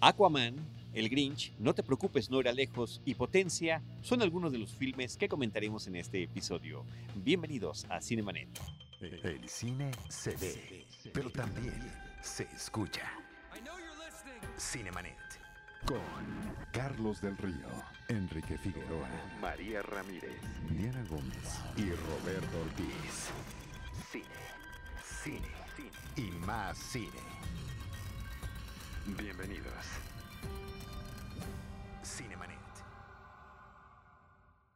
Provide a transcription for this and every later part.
Aquaman, El Grinch, No te preocupes, no era lejos y Potencia son algunos de los filmes que comentaremos en este episodio. Bienvenidos a Cinemanet. El cine se ve, pero también se escucha. Cinemanet. Con Carlos del Río, Enrique Figueroa, María Ramírez, Diana Gómez y Roberto Ortiz. Cine, cine, cine y más cine. Bienvenidos. Cinemanet.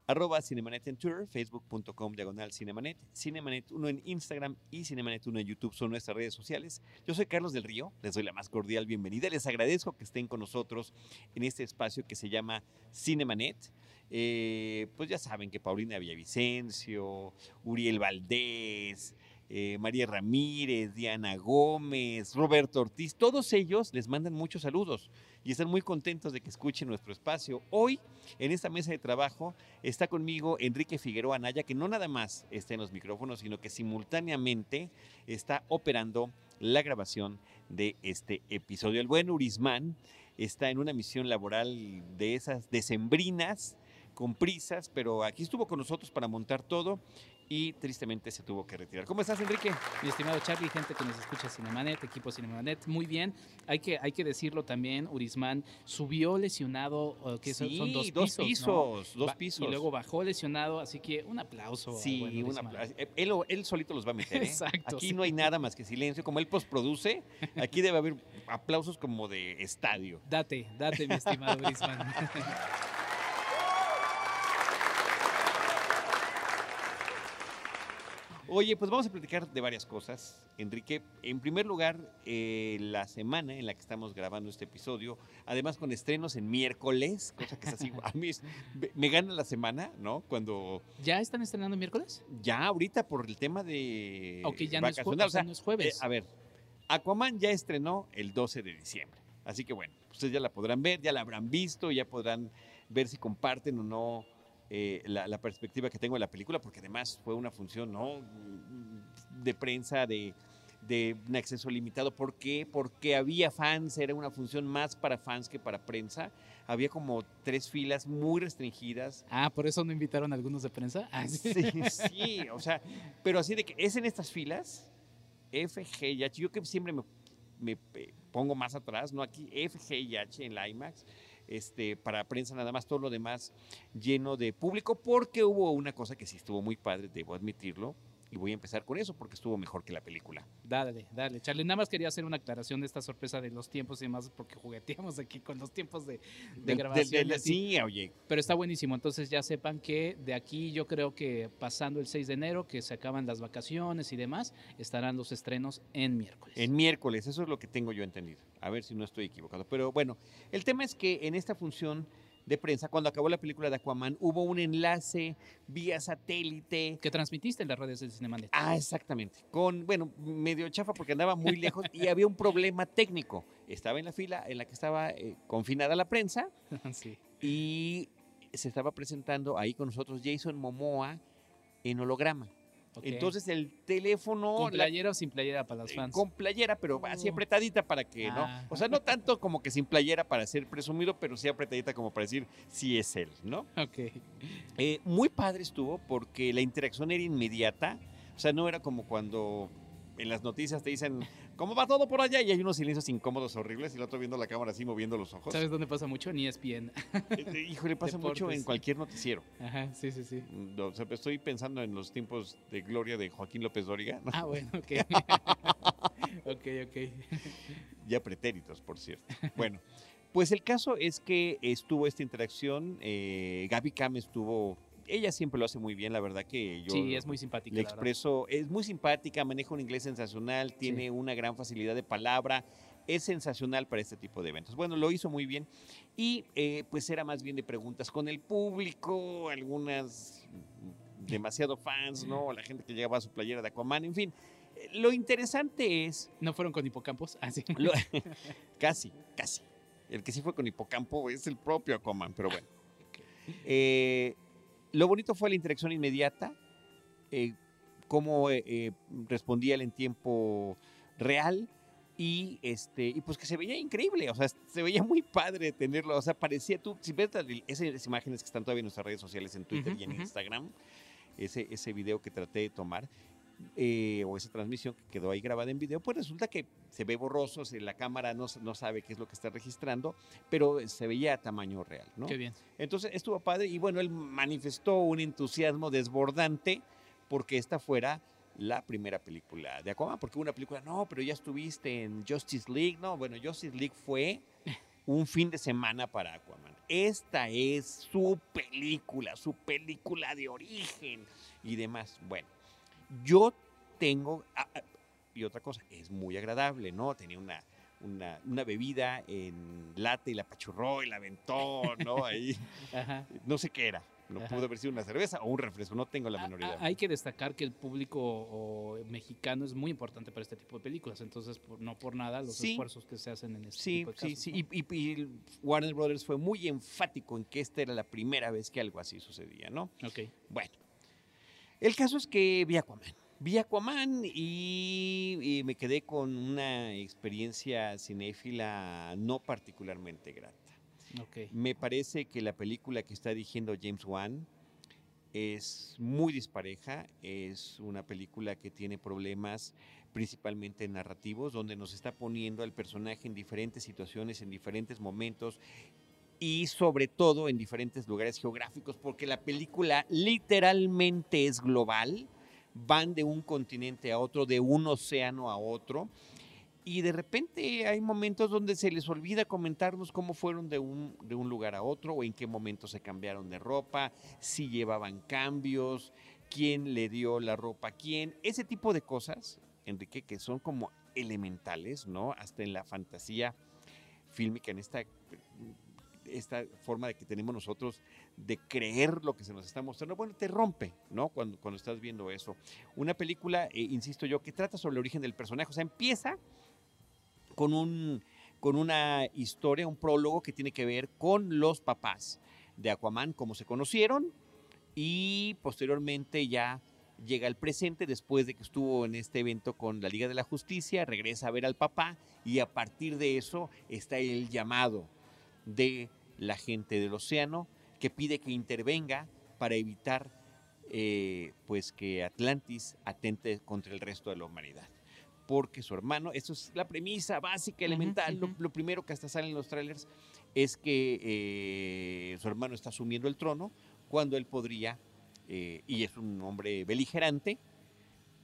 Arroba Cinemanet en Tour, facebook.com diagonal Cinemanet, Cinemanet 1 en Instagram y Cinemanet 1 en YouTube son nuestras redes sociales. Yo soy Carlos del Río, les doy la más cordial bienvenida. Les agradezco que estén con nosotros en este espacio que se llama Cinemanet. Eh, pues ya saben que Paulina Villavicencio, Uriel Valdés, eh, María Ramírez, Diana Gómez, Roberto Ortiz, todos ellos les mandan muchos saludos y están muy contentos de que escuchen nuestro espacio. Hoy, en esta mesa de trabajo, está conmigo Enrique Figueroa Anaya, que no nada más está en los micrófonos, sino que simultáneamente está operando la grabación de este episodio. El buen Urismán está en una misión laboral de esas decembrinas, con prisas, pero aquí estuvo con nosotros para montar todo y tristemente se tuvo que retirar. ¿Cómo estás, Enrique? Mi estimado Charlie, gente que nos escucha Cinemanet, equipo Cinemanet, muy bien. Hay que, hay que decirlo también, Urismán subió lesionado, uh, que son, Sí, son dos pisos. dos ¿no? pisos, dos Ba- pisos. Y luego bajó lesionado, así que un aplauso. Sí, Urismán. pla- eh, él, él solito los va a meter. ¿eh? Exacto, Aquí sí. no hay nada más que silencio. Como él postproduce, aquí debe haber aplausos como de estadio. Date, date, mi estimado Urismán. Oye, pues vamos a platicar de varias cosas, Enrique. En primer lugar, eh, la semana en la que estamos grabando este episodio, además con estrenos en miércoles, cosa que es así, a mí es- me- gana la semana, ¿no? Cuando ¿Ya están estrenando miércoles? ya ahorita por el tema de Ok, ya no es, o sea, no es jueves. Eh, a ver, Aquaman ya estrenó el 12 de diciembre. Así que bueno, ustedes ya la podrán ver, ya la habrán visto, ya podrán ver si comparten o no eh, la, la perspectiva que tengo de la película, porque además fue una función ¿no? de prensa, de, de un acceso limitado. ¿Por qué? Porque había fans, era una función más para fans que para prensa. Había como tres filas muy restringidas. Ah, por eso no invitaron a algunos de prensa. Ah, sí. Sí, sí, o sea, pero así de que es en estas filas, F, G y H. Yo que siempre me, me, eh, pongo más atrás, ¿no? Aquí F, G y H en la IMAX, este, para prensa nada más, todo lo demás lleno de público, porque hubo una cosa que sí estuvo muy padre, debo admitirlo, y voy a empezar con eso porque estuvo mejor que la película. Dale, dale, Charlie. Nada más quería hacer una aclaración de esta sorpresa de los tiempos y demás, porque jugueteamos aquí con los tiempos de, grabación. sí, oye, Pero está buenísimo. Entonces ya sepan que de aquí yo creo que pasando el 6 de enero, que se acaban las vacaciones y demás, estarán los estrenos en miércoles. En miércoles, eso es lo que tengo yo entendido. A ver si no estoy equivocado. Pero bueno, el tema es que en esta función de prensa, cuando acabó la película de Aquaman, hubo un enlace vía satélite. que transmitiste en las redes del Cinemanet. Ah, exactamente. Con, bueno, medio chafa porque andaba muy lejos y había un problema técnico. Estaba en la fila en la que estaba eh, confinada la prensa sí. y se estaba presentando ahí con nosotros Jason Momoa en holograma. Entonces el teléfono... ¿Con la- playera o sin playera para las eh, fans? Con playera, pero así Oh. apretadita para que, ¿no? Ah. O sea, no tanto como que sin playera para ser presumido, pero sí apretadita como para decir sí es él, ¿no? Ok. Eh, muy padre estuvo porque la interacción era inmediata. O sea, no era como cuando en las noticias te dicen, ¿cómo va todo por allá? Y hay unos silencios incómodos horribles y el otro viendo la cámara así moviendo los ojos. ¿Sabes dónde pasa mucho? En ESPN. Eh, Híjole, pasa mucho en cualquier noticiero. Ajá, sí, sí, sí. No, o sea, estoy pensando en los tiempos de gloria de Joaquín López Dóriga. ¿no? Ah, bueno, ok. ok, ok. Ya pretéritos, por cierto. Bueno, pues el caso es que estuvo esta interacción. eh, Gaby Cam estuvo. Ella siempre lo hace muy bien, la verdad que yo Sí, es muy simpática. le expreso. Es muy simpática, maneja un inglés sensacional, tiene Sí. una gran facilidad de palabra. Es sensacional para este tipo de eventos. Bueno, lo hizo muy bien. Y eh, pues era más bien de preguntas con el público, algunas demasiado fans, ¿no? La gente que llegaba a su playera de Aquaman, en fin. Eh, Lo interesante es ¿No fueron con hipocampos? Ah, sí. lo- casi, casi. El que sí fue con hipocampo es el propio Aquaman, pero bueno. Eh, lo bonito fue la interacción inmediata, eh, cómo eh, eh, respondía él en tiempo real Y, este, y pues que se veía increíble, o sea, se veía muy padre tenerlo, o sea, parecía tú, si ves esas imágenes que están todavía en nuestras redes sociales, en Twitter y en. Instagram, ese, ese video que traté de tomar, eh, o esa transmisión que quedó ahí grabada en video, pues resulta que se ve borroso, se- la cámara no, no sabe qué es lo que está registrando, pero se veía a tamaño real, ¿no? Qué bien. Entonces estuvo padre y bueno, él manifestó un entusiasmo desbordante porque esta fuera la primera película de Aquaman, porque una película, no, pero ya estuviste en Justice League, no, bueno, Justice League fue un fin de semana para Aquaman. Esta es su película, su película de origen y demás. Bueno, yo tengo, ah, ah, y otra cosa, es muy agradable, ¿no? Tenía una, una, una bebida en lata y la apachurró y la aventó, ¿no? Ahí, Ajá. no sé qué era. No Ajá. pudo haber sido una cerveza o un refresco, no tengo la Ah, menor idea. Hay que destacar que el público o, mexicano es muy importante para este tipo de películas, entonces por- no por nada los Sí. esfuerzos que se hacen en este Sí, tipo de sí, casos, sí. ¿no? Y, y- y Warner Brothers fue muy enfático en que esta era la primera vez que algo así sucedía, ¿no? Ok. Bueno, el caso es que vi Aquaman. Vi Aquaman y, y me quedé con una experiencia cinéfila no particularmente grata. Me parece que la película que está dirigiendo James Wan es muy dispareja, es una película que tiene problemas principalmente narrativos, donde nos está poniendo al personaje en diferentes situaciones, en diferentes momentos y sobre todo en diferentes lugares geográficos, porque la película literalmente es global, van de un continente a otro, de un océano a otro, y de repente hay momentos donde se les olvida comentarnos cómo fueron de un, de un lugar a otro o en qué momento se cambiaron de ropa, si llevaban cambios, quién le dio la ropa a quién, ese tipo de cosas, Enrique, que son como elementales, ¿no? Hasta en la fantasía fílmica, en esta, esta forma de que tenemos nosotros de creer lo que se nos está mostrando, bueno, te rompe, ¿no? Cuando, cuando estás viendo eso. Una película, eh, insisto yo, que trata sobre el origen del personaje, o sea, empieza con, un, con una historia, un prólogo que tiene que ver con los papás de Aquaman, cómo se conocieron, y posteriormente ya llega al presente después de que estuvo en este evento con la Liga de la Justicia, regresa a ver al papá y a partir de eso está el llamado de la gente del océano que pide que intervenga para evitar eh, pues que Atlantis atente contra el resto de la humanidad. Porque su hermano, eso es la premisa básica, elemental, lo- primero que hasta sale en los trailers es que eh, su hermano está asumiendo el trono cuando él podría, eh, y es un hombre beligerante,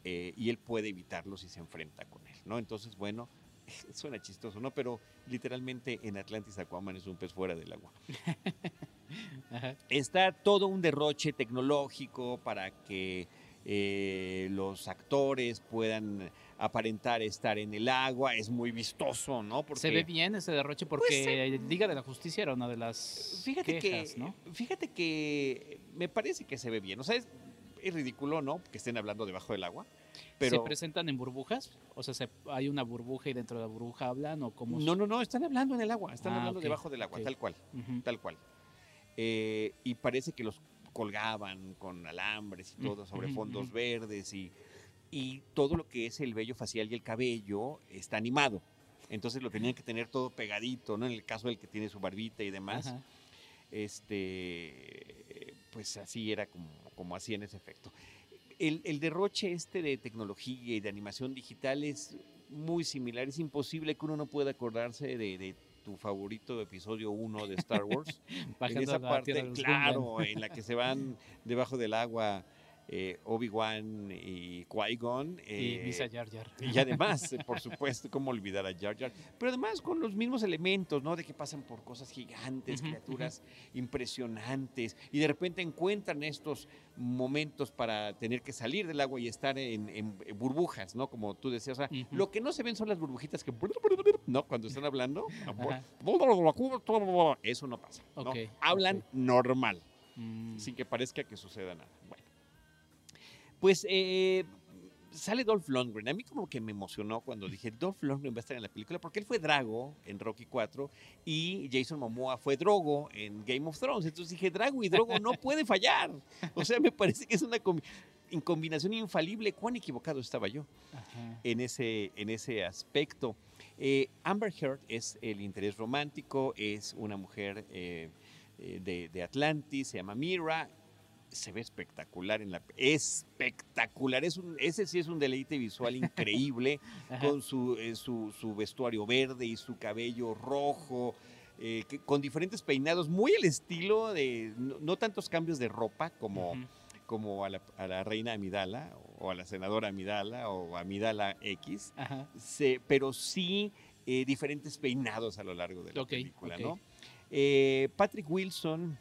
y él puede evitarlo si se enfrenta con él, ¿no? Entonces, bueno, suena chistoso, ¿no? Pero literalmente en Atlantis Aquaman es un pez fuera del agua. Ajá. Está todo un derroche tecnológico para que eh, los actores puedan aparentar estar en el agua, es muy vistoso, ¿no? Porque Se ve bien ese derroche porque Liga de la Justicia era una de las Fíjate quejas, que, ¿no? fíjate que me parece que se ve bien. O sea, es, es ridículo, ¿no? Que estén hablando debajo del agua. Pero ¿Se presentan en burbujas? O sea, se- ¿hay una burbuja y dentro de la burbuja hablan o cómo? no, no, no, están hablando en el agua, están Ah, hablando ok, debajo del agua, ok. tal cual, Ujú. tal cual. Eh, y parece que los colgaban con alambres y todo sobre fondos ujú. verdes y, y todo lo que es el vello facial y el cabello está animado. Entonces lo tenían que tener todo pegadito, ¿no? En el caso del que tiene su barbita y demás. Ajá. este, pues así era como, como así en ese efecto. El, el derroche este de tecnología y de animación digital es muy similar. Es imposible que uno no pueda acordarse de, de tu favorito episodio 1 de Star Wars. en esa parte, claro, en la que se van debajo del agua eh, Obi-Wan y Qui-Gon. y eh, Misa Jar Jar. y además, eh, por supuesto, cómo olvidar a Jar Jar. Pero además con los mismos elementos, ¿no? De que pasan por cosas gigantes, criaturas impresionantes. Y de repente encuentran estos momentos para tener que salir del agua y estar en, en burbujas, ¿no? Como tú decías. O sea, lo que no se ven son las burbujitas que... ¿No? Cuando están hablando. Eso no pasa. ¿no? Hablan normal Mm, sin que parezca que suceda nada. Bueno, pues eh, sale Dolph Lundgren. A mí como que me emocionó cuando dije Dolph Lundgren va a estar en la película porque él fue Drago en Rocky 4 y Jason Momoa fue Drogo en Game of Thrones. Entonces dije Drago y Drogo no puede fallar. O sea, me parece que es una combi- en combinación infalible. Cuán equivocado estaba yo ajá. en ese, en ese aspecto. Eh, Amber Heard es el interés romántico, es una mujer eh, eh, de, de Atlantis, se llama Mira, se ve espectacular en la espectacular es un, ese sí es un deleite visual increíble con su, eh, su, su vestuario verde y su cabello rojo eh, que- con diferentes peinados muy el estilo de no, no tantos cambios de ropa como como a la, a la reina Amidala o a la senadora Amidala o Amidala X Ajá. se- pero sí eh, diferentes peinados a lo largo de la película. ¿no? Patrick Wilson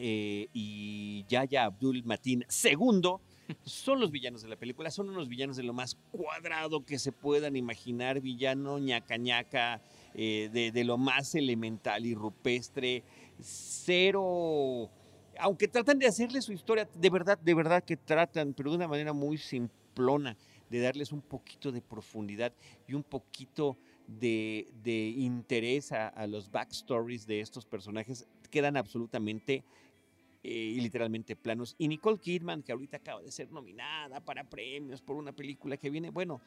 eh, y Yaya Abdul Matin II son los villanos de la película, son unos villanos de lo más cuadrado que se puedan imaginar, villano ñaca ñaca, eh, de, de lo más elemental y rupestre, cero, aunque tratan de hacerle su historia, de verdad, de verdad que tratan, pero de una manera muy simplona, de darles un poquito de profundidad y un poquito de, de interés a, a los backstories de estos personajes, quedan absolutamente eh, y literalmente planos. Y Nicole Kidman, que ahorita acaba de ser nominada para premios por una película que viene, bueno,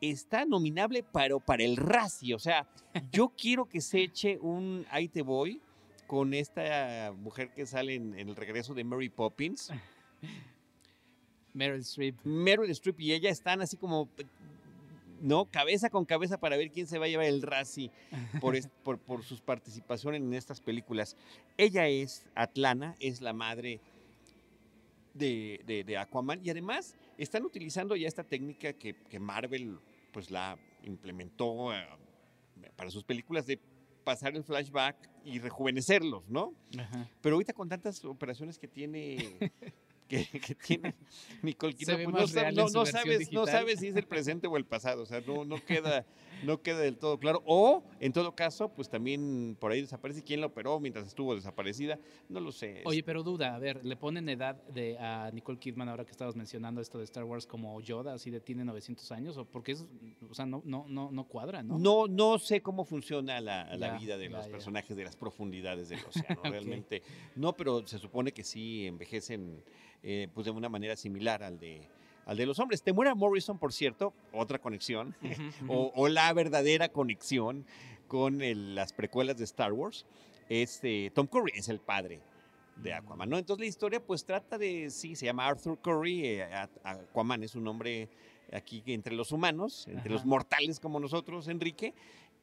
está nominable pero para el Razzie. O sea, yo quiero que se eche un Ahí te voy con esta mujer que sale en, en el regreso de Mary Poppins. Meryl Streep. Meryl Streep y ella están así como, ¿no? Cabeza con cabeza para ver quién se va a llevar el Razzie por, por, por sus participaciones en estas películas. Ella es Atlana, es la madre de, de- de Aquaman y además están utilizando ya esta técnica que, que Marvel pues la implementó eh, para sus películas de pasar el flashback y rejuvenecerlos, ¿no? Ajá. Pero ahorita con tantas operaciones que tiene que, que tiene. Nicole Kidman, ve pues no, no- no sabes, no sabes si es el presente o el pasado, o sea, no, no queda, no queda del todo claro. O, en todo caso, pues también por ahí desaparece quién la operó mientras estuvo desaparecida, no lo sé. Oye, pero duda, a ver, ¿le ponen edad de a Nicole Kidman ahora que estabas mencionando esto de Star Wars como Yoda, así de tiene 900 años? ¿O porque es, o sea, no, no, no, no cuadra, ¿no? No, no sé cómo funciona la, vida de ya, los ya. personajes de las profundidades del océano. Realmente no, pero se supone que sí envejecen eh, pues de una manera similar al de, al de los hombres. Temuera Morrison, por cierto, otra conexión, Ujú, ujú. o, o la verdadera conexión con el- las precuelas de Star Wars, es eh, Tom Curry, es el padre de Aquaman, ¿no? Entonces la historia pues trata de, sí, se llama Arthur Curry, eh, a- Aquaman es un hombre aquí entre los humanos, entre los Ajá. mortales como nosotros, Enrique,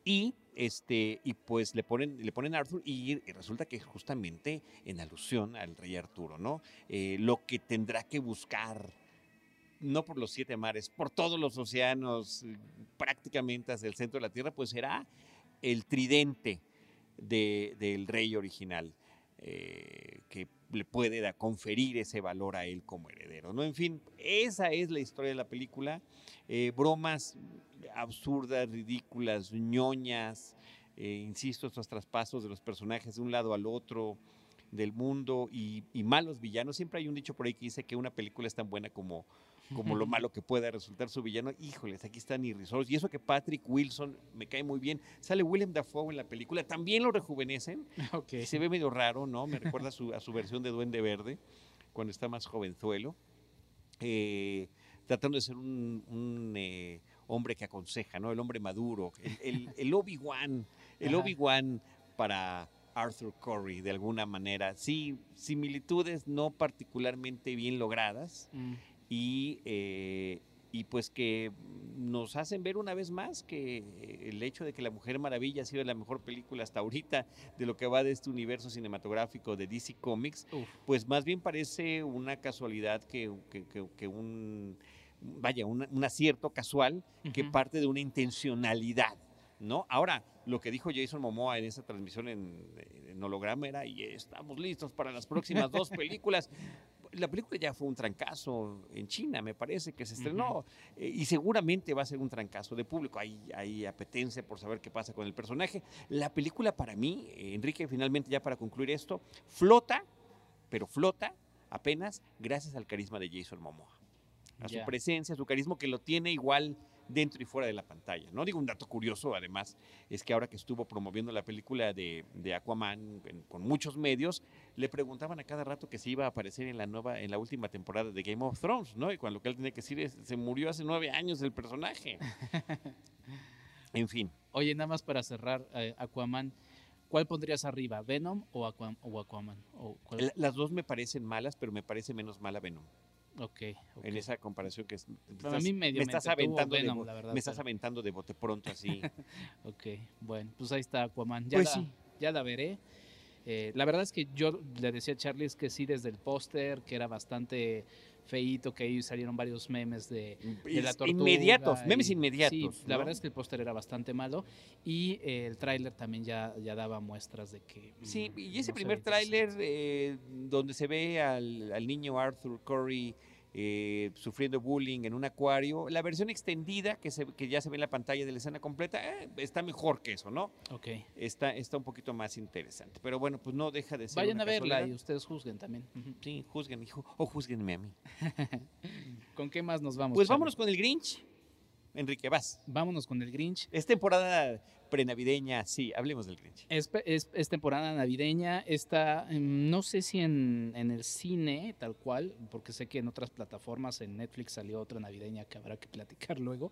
y este y pues le ponen le ponen a Arthur y, y resulta que justamente en alusión al rey Arturo, ¿no? Eh, lo que tendrá que buscar no por los siete mares, por todos los océanos, eh, prácticamente hasta el centro de la Tierra, pues será el tridente de- del rey original, eh, que le puede conferir ese valor a él como heredero, ¿no? En fin, esa es la historia de la película. Eh, bromas absurdas, ridículas, ñoñas, insisto, estos traspasos de los personajes de un lado al otro del mundo y, y malos villanos. Siempre hay un dicho por ahí que dice que una película es tan buena como, como lo malo que pueda resultar su villano. Híjoles, aquí están irrisorios. Y eso que Patrick Wilson me cae muy bien. Sale Willem Dafoe en la película, también lo rejuvenecen. Ok. Se ve medio raro, ¿no? Me recuerda a su, a su versión de Duende Verde, cuando está más jovenzuelo. Eh, tratando de ser un, un, eh, hombre que aconseja, ¿no? El hombre maduro, el, el- el Obi-Wan, el. Obi-Wan para Arthur Curry, de alguna manera. Sí, similitudes no particularmente bien logradas Mm, y, eh, y pues que nos hacen ver una vez más que el hecho de que La Mujer Maravilla ha sido la mejor película hasta ahorita de lo que va de este universo cinematográfico de DC Comics, uf. pues más bien parece una casualidad que, que- que- que un, vaya, un, un acierto casual que parte de una intencionalidad, ¿no? Ahora, lo que dijo Jason Momoa en esa transmisión en, en holograma era, y estamos listos para las próximas dos películas. La película ya fue un trancazo en China, me parece, que se estrenó, eh, y seguramente va a ser un trancazo de público. Hay, hay apetencia por saber qué pasa con el personaje. La película para mí, eh, Enrique, finalmente ya para concluir esto, flota, pero flota apenas gracias al carisma de Jason Momoa. A su presencia, a su carisma que lo tiene igual dentro y fuera de la pantalla. No digo un dato curioso, además, es que ahora que estuvo promoviendo la película de, de Aquaman en- con muchos medios, le preguntaban a cada rato que se iba a aparecer en la nueva, en la última temporada de Game of Thrones, ¿no? Y cuando lo que él tenía que decir es, se murió hace nueve años el personaje. En fin. Oye, nada más para cerrar, eh, Aquaman, ¿cuál pondrías arriba? ¿Venom o, Aqua- o Aquaman? ¿O cuál? La- Las dos me parecen malas, pero me parece menos mala Venom. Ok, ok. En esa comparación que es- estás, mí medio me estás aventando de Venom, la verdad, me estás pero- aventando de bote pronto así. Ok, bueno, pues ahí está Aquaman. Ya, Pues la, sí. ya la veré. Eh, la verdad es que yo le decía a Charlie es que sí, desde el póster, que era bastante feíto, que ahí salieron varios memes de, de la tortuga. Inmediatos, memes inmediatos. Sí, la verdad es que el póster era bastante malo y eh, el tráiler también ya, ya daba muestras de que... Sí, mm, y ese no primer tráiler eh, donde se ve al, al niño Arthur Curry eh, sufriendo bullying en un acuario, la versión extendida que, se, que ya se ve en la pantalla de la escena completa, eh, está mejor que eso, ¿no? Ok. Está, está un poquito más interesante. Pero bueno, pues no deja de ser. Vayan una a verla casualidad. y ustedes juzguen también. Sí, juzguen, hijo, o juzguenme a mí. ¿Con qué más nos vamos? Pues Charlie? vámonos con el Grinch. Enrique, vas. Vámonos con el Grinch. Es temporada prenavideña, sí, hablemos del Grinch. Es, temporada navideña, está, em, no sé si en, en el cine tal cual, porque sé que en otras plataformas, en Netflix salió otra navideña que habrá que platicar luego,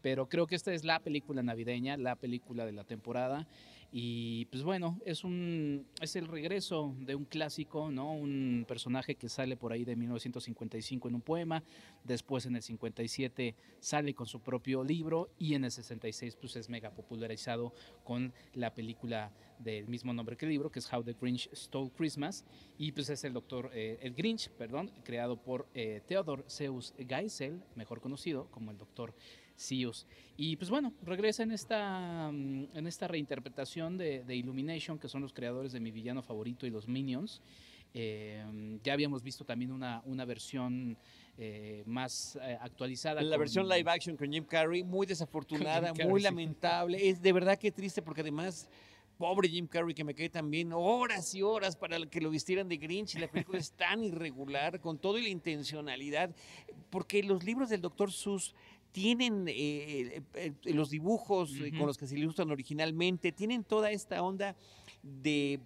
pero creo que esta es la película navideña, la película de la temporada. Y pues bueno, es un es el regreso de un clásico, ¿no? Un personaje que sale por ahí de 1955 en un poema, después en el 57 sale con su propio libro y en el 66 pues es mega popularizado con la película del mismo nombre que el libro, que es How the Grinch Stole Christmas, y pues es el doctor, eh, el Grinch, perdón, creado por eh, Theodor Seuss Geisel, mejor conocido como el doctor Y pues bueno, regresa en esta, mm, en esta reinterpretación de, de Illumination, que son los creadores de mi villano favorito y los Minions. Eh, ya habíamos visto también una, una versión eh, más eh, actualizada. La con- versión live action con Jim Carrey, muy desafortunada, Carrey, muy sí. lamentable. Es de verdad que triste porque además, pobre Jim Carrey que me quedé también horas y horas para que lo vistieran de Grinch y la película es tan irregular, con todo y la intencionalidad, porque los libros del Dr. Seuss tienen eh, eh, eh, los dibujos eh, con los que se ilustran originalmente, tienen toda esta onda de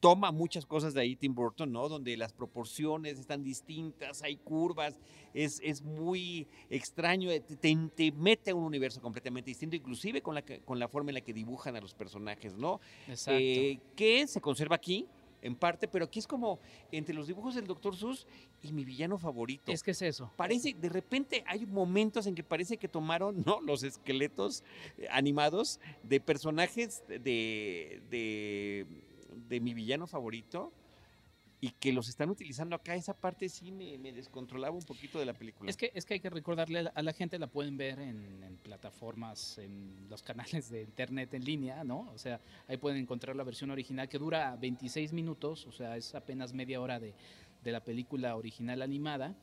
toma muchas cosas de ahí Tim Burton, ¿no? Donde las proporciones están distintas, hay curvas, es, es muy extraño, te, te- te mete a un universo completamente distinto, inclusive con la, con la forma en la que dibujan a los personajes, ¿no? Exacto. Eh, que se conserva aquí, en parte, pero aquí es como entre los dibujos del Dr. Seuss y mi villano favorito. es que es eso. Parece, de repente hay momentos en que parece que tomaron ¿no? los esqueletos eh, animados de personajes de, de, de mi villano favorito y que los están utilizando acá. Esa parte sí me, descontrolaba un poquito de la película. Es que, es que hay que recordarle a la, a la gente, la pueden ver en, en plataformas, en los canales de internet en línea, ¿no? O sea, ahí pueden encontrar la versión original que dura 26 minutos, o sea, es apenas media hora de, de la película original animada.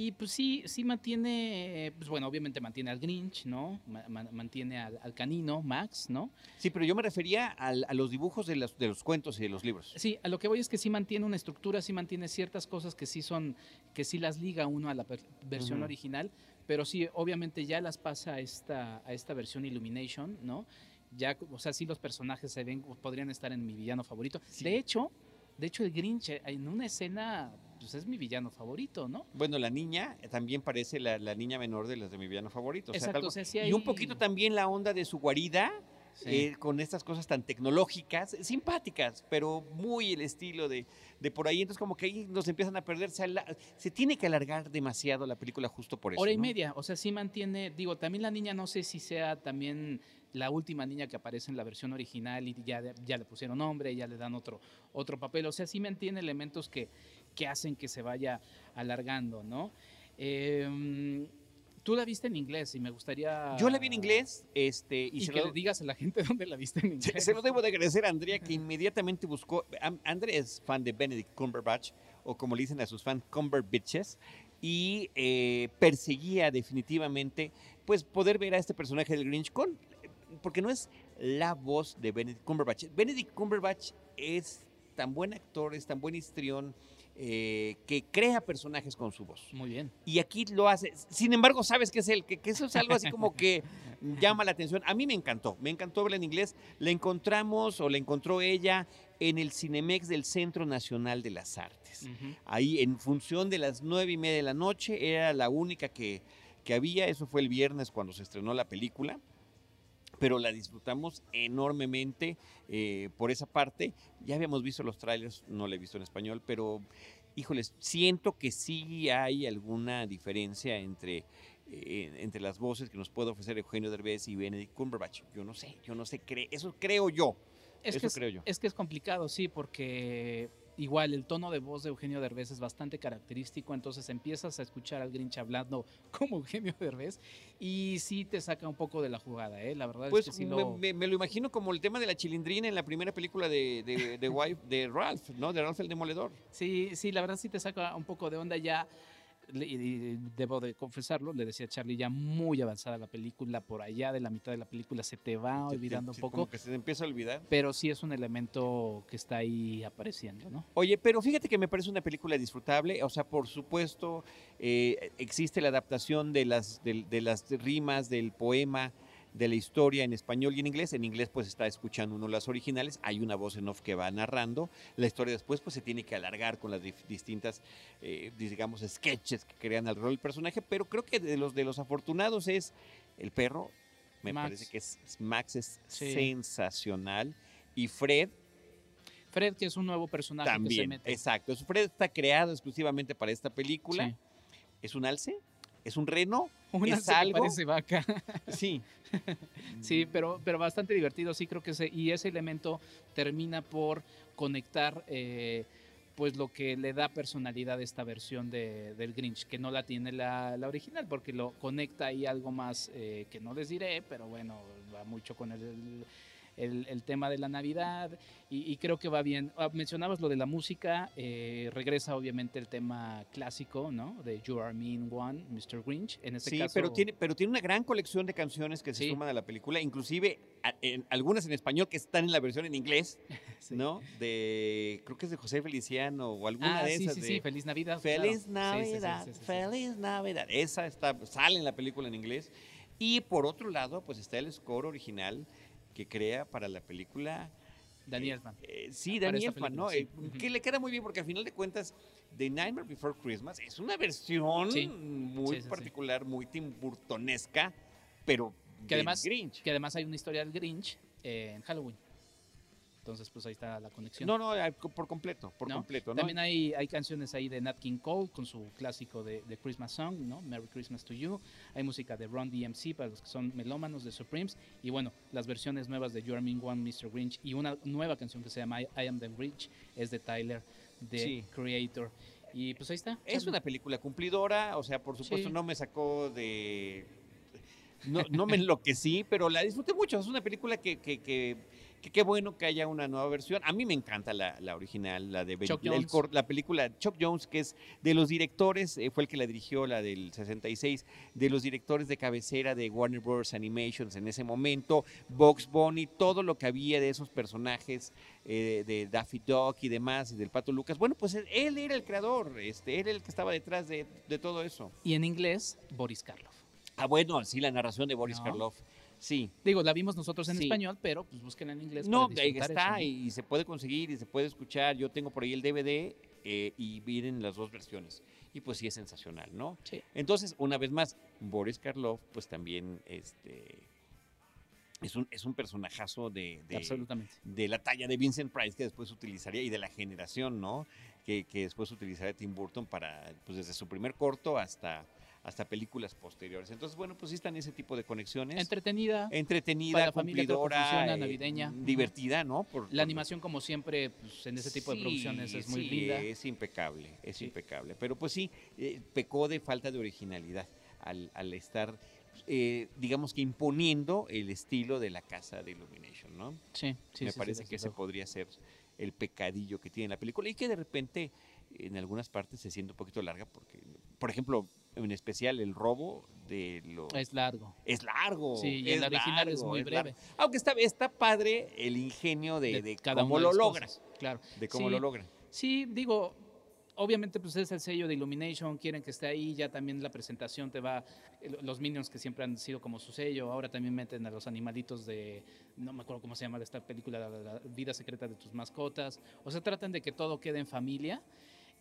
Y pues sí, sí mantiene, eh, pues bueno, obviamente mantiene al Grinch, ¿no? Ma- ma- mantiene al, al canino, Max, ¿no? Sí, pero yo me refería al- a los dibujos de los, de los cuentos y de los libros. Sí, a lo que voy es que sí mantiene una estructura, sí mantiene ciertas cosas que sí son, que sí las liga uno a la versión Ujú. original, pero sí, obviamente ya las pasa a esta, a esta versión Illumination, ¿no? Ya, o sea, sí los personajes se ven, podrían estar en mi villano favorito. Sí. De hecho, de hecho el Grinch eh, en una escena, pues es mi villano favorito, ¿no? Bueno, la niña eh, también parece la, la niña menor de las de mi villano favorito. o sea, Exacto, algo- o sea, sí Y un poquito también la onda de su guarida, Sí. eh, con estas cosas tan tecnológicas, simpáticas, pero muy el estilo de, de por ahí. Entonces, como que ahí nos empiezan a perder. Se, tiene que alargar demasiado la película justo por eso. Hora y ¿no? media, o sea, sí mantiene, digo, también la niña no sé si sea también la última niña que aparece en la versión original y ya, ya le pusieron nombre, ya le dan otro, otro papel, o sea, sí mantiene elementos que, que hacen que se vaya alargando, ¿no? Eh, Tú la viste en inglés y me gustaría... Yo la vi en inglés este, y, Y, se, que lo, le digas a la gente dónde la viste en inglés. se lo debo de agradecer a Andrea que inmediatamente buscó. Andrea es fan de Benedict Cumberbatch, o como le dicen a sus fans, Cumberbitches, y eh, perseguía definitivamente pues poder ver a este personaje del Grinch con. Porque no es la voz de Benedict Cumberbatch. Benedict Cumberbatch es tan buen actor, es tan buen histrión, eh, que crea personajes con su voz. Muy bien. Y aquí lo hace. Sin embargo, sabes que es él, que, que eso es algo así como que llama la atención. A mí me encantó, me encantó verla en inglés. La encontramos o la encontró ella en el Cinemex del Centro Nacional de las Artes. Ahí en función de las nueve y media de la noche, era la única que, que había. Eso fue el viernes cuando se estrenó la película. Pero la disfrutamos enormemente eh, por esa parte. Ya habíamos visto los trailers, no la he visto en español, pero híjoles, siento que sí hay alguna diferencia entre, eh, entre las voces que nos puede ofrecer Eugenio Derbez y Benedict Cumberbatch. Yo no sé, yo no sé, cre eso creo yo. Es eso que es, creo yo. es que es complicado, sí, porque igual el tono de voz de Eugenio Derbez es bastante característico, entonces empiezas a escuchar al Grinch hablando como Eugenio Derbez y sí te saca un poco de la jugada, ¿eh? La verdad Pues es que sí me, lo... me- me lo imagino como el tema de la chilindrina en la primera película de, de, de, Wife- de Ralph, ¿no? De Ralph el Demoledor. Sí, sí, la verdad sí te saca un poco de onda ya. Y- debo de confesarlo, le decía a Charlie, ya muy avanzada la película, por allá de la mitad de la película se te va olvidando un poco, Como que se te empieza a olvidar. pero sí es un elemento que está ahí apareciendo, ¿no? Oye, pero fíjate que me parece una película disfrutable. O sea, por supuesto, eh, existe la adaptación de las, de, de las rimas del poema, de la historia en español y en inglés. En inglés, pues está escuchando uno las originales. Hay una voz en off que va narrando. La historia después, pues se tiene que alargar con las distintas, eh, digamos, sketches que crean alrededor del personaje. Pero creo que de los, de los afortunados es el perro. Me Max. parece que es, Max es Sí. sensacional. Y Fred, Fred, que es un nuevo personaje que se también, mete. exacto. Fred está creado exclusivamente para esta película. Sí. ¿Es un alce? ¿Es un reno? Una ¿Es se algo? parece vaca. Sí. Sí, pero, pero bastante divertido, sí creo que ese, y ese elemento termina por conectar eh, pues lo que le da personalidad a esta versión de, del Grinch, que no la tiene la, la original, porque lo conecta ahí algo más eh, que no les diré, pero bueno, va mucho con el, el, el tema de la Navidad y, y creo que va bien. Ah, mencionabas lo de la música, eh, regresa obviamente el tema clásico, ¿no? De You Are Mean One, Mr. Grinch. En este Sí, caso, pero tiene, pero tiene una gran colección de canciones que se Sí. suman a la película, inclusive a- en- algunas en español que están en la versión en inglés, Sí. ¿no? De, creo que es de José Feliciano o alguna Ah, de sí, esas. sí, de sí, Feliz Navidad. Feliz claro. Sí, sí, sí, Navidad, sí, sí, sí. Feliz Navidad. Esa está, sale en la película en inglés. Y por otro lado, pues está el score original que crea para la película Danny Elfman. Eh, sí, Para Danny Elfman, ¿no? sí. Eh. Que le queda muy bien porque al final de cuentas, The Nightmare Before Christmas es una versión Sí. muy Sí, particular, muy Tim Burtonesca, pero Que además- Grinch. Que además hay una historia del Grinch eh, en Halloween. Entonces, pues ahí está la conexión. No, no, eh, por completo, por ¿No? completo, ¿no? También hay, hay canciones ahí de Nat King Cole con su clásico de, de Christmas Song, ¿no? Merry Christmas to You. Hay música de Ron DMC para los que son melómanos de Supremes. Y bueno, las versiones nuevas de You Are Mean One, Mr. Grinch. Y una nueva canción que se llama I, I Am the Grinch es de Tyler, de Sí. Creator. Y pues ahí está. Es una película cumplidora, o sea, por supuesto Sí. no me sacó de... No, no me enloquecí, pero la disfruté mucho. Es una película que, que, que, que qué bueno que haya una nueva versión. A mí me encanta la, la original, la de Ben- Chuck el Jones. la película Chuck Jones, que es de los directores, eh, fue el que la dirigió, la del 66, de los directores de cabecera de Warner Bros. Animations en ese momento, Box Bunny, todo lo que había de esos personajes eh, de Daffy Duck y demás, y del Pato Lucas. Bueno, pues él, él era el creador, este, él era el que estaba detrás de, de todo eso. Y en inglés, Boris Karloff. Ah, bueno, sí, la narración de Boris No. Karloff. Sí. Digo, la vimos nosotros en Sí. español, pero pues búsquenla en inglés. No, para está y se puede conseguir y se puede escuchar. Yo tengo por ahí el DVD eh, y vienen las dos versiones. Y pues sí es sensacional, ¿no? Sí. Entonces, una vez más, Boris Karloff, pues también este, es, un, es un personajazo de, de, Absolutamente. de la talla de Vincent Price que después utilizaría y de la generación, ¿no? Que, que después utilizaría Tim Burton para, pues desde su primer corto hasta, hasta películas posteriores. Entonces, bueno, pues sí están ese tipo de conexiones. Entretenida. entretenida, Para la familia cumplidora, funciona, eh, navideña. Ujú. divertida, ¿no? Por- La animación, como siempre, pues, en ese tipo de producciones es muy sí, linda. Es impecable, es Sí. impecable. Pero pues sí, eh, pecó de falta de originalidad al, al estar, eh, digamos que imponiendo el estilo de la casa de Illumination, ¿no? Sí, sí, Me parece que ese podría ser el pecadillo que tiene la película y que de repente en algunas partes se siente un poquito larga porque, por ejemplo, en especial el robo de los... Es largo. Es largo. Sí, y es el original es largo, muy largo. breve. Aunque está, está padre el ingenio de, de cada cómo de lo cosas, Claro. De cómo Sí, lo logran. Sí, digo, obviamente pues es el sello de Illumination, quieren que esté ahí, ya también la presentación te va, los Minions que siempre han sido como su sello, ahora también meten a los animalitos de, no me acuerdo cómo se llama esta película, la, la vida secreta de tus mascotas, o sea, tratan de que todo quede en familia.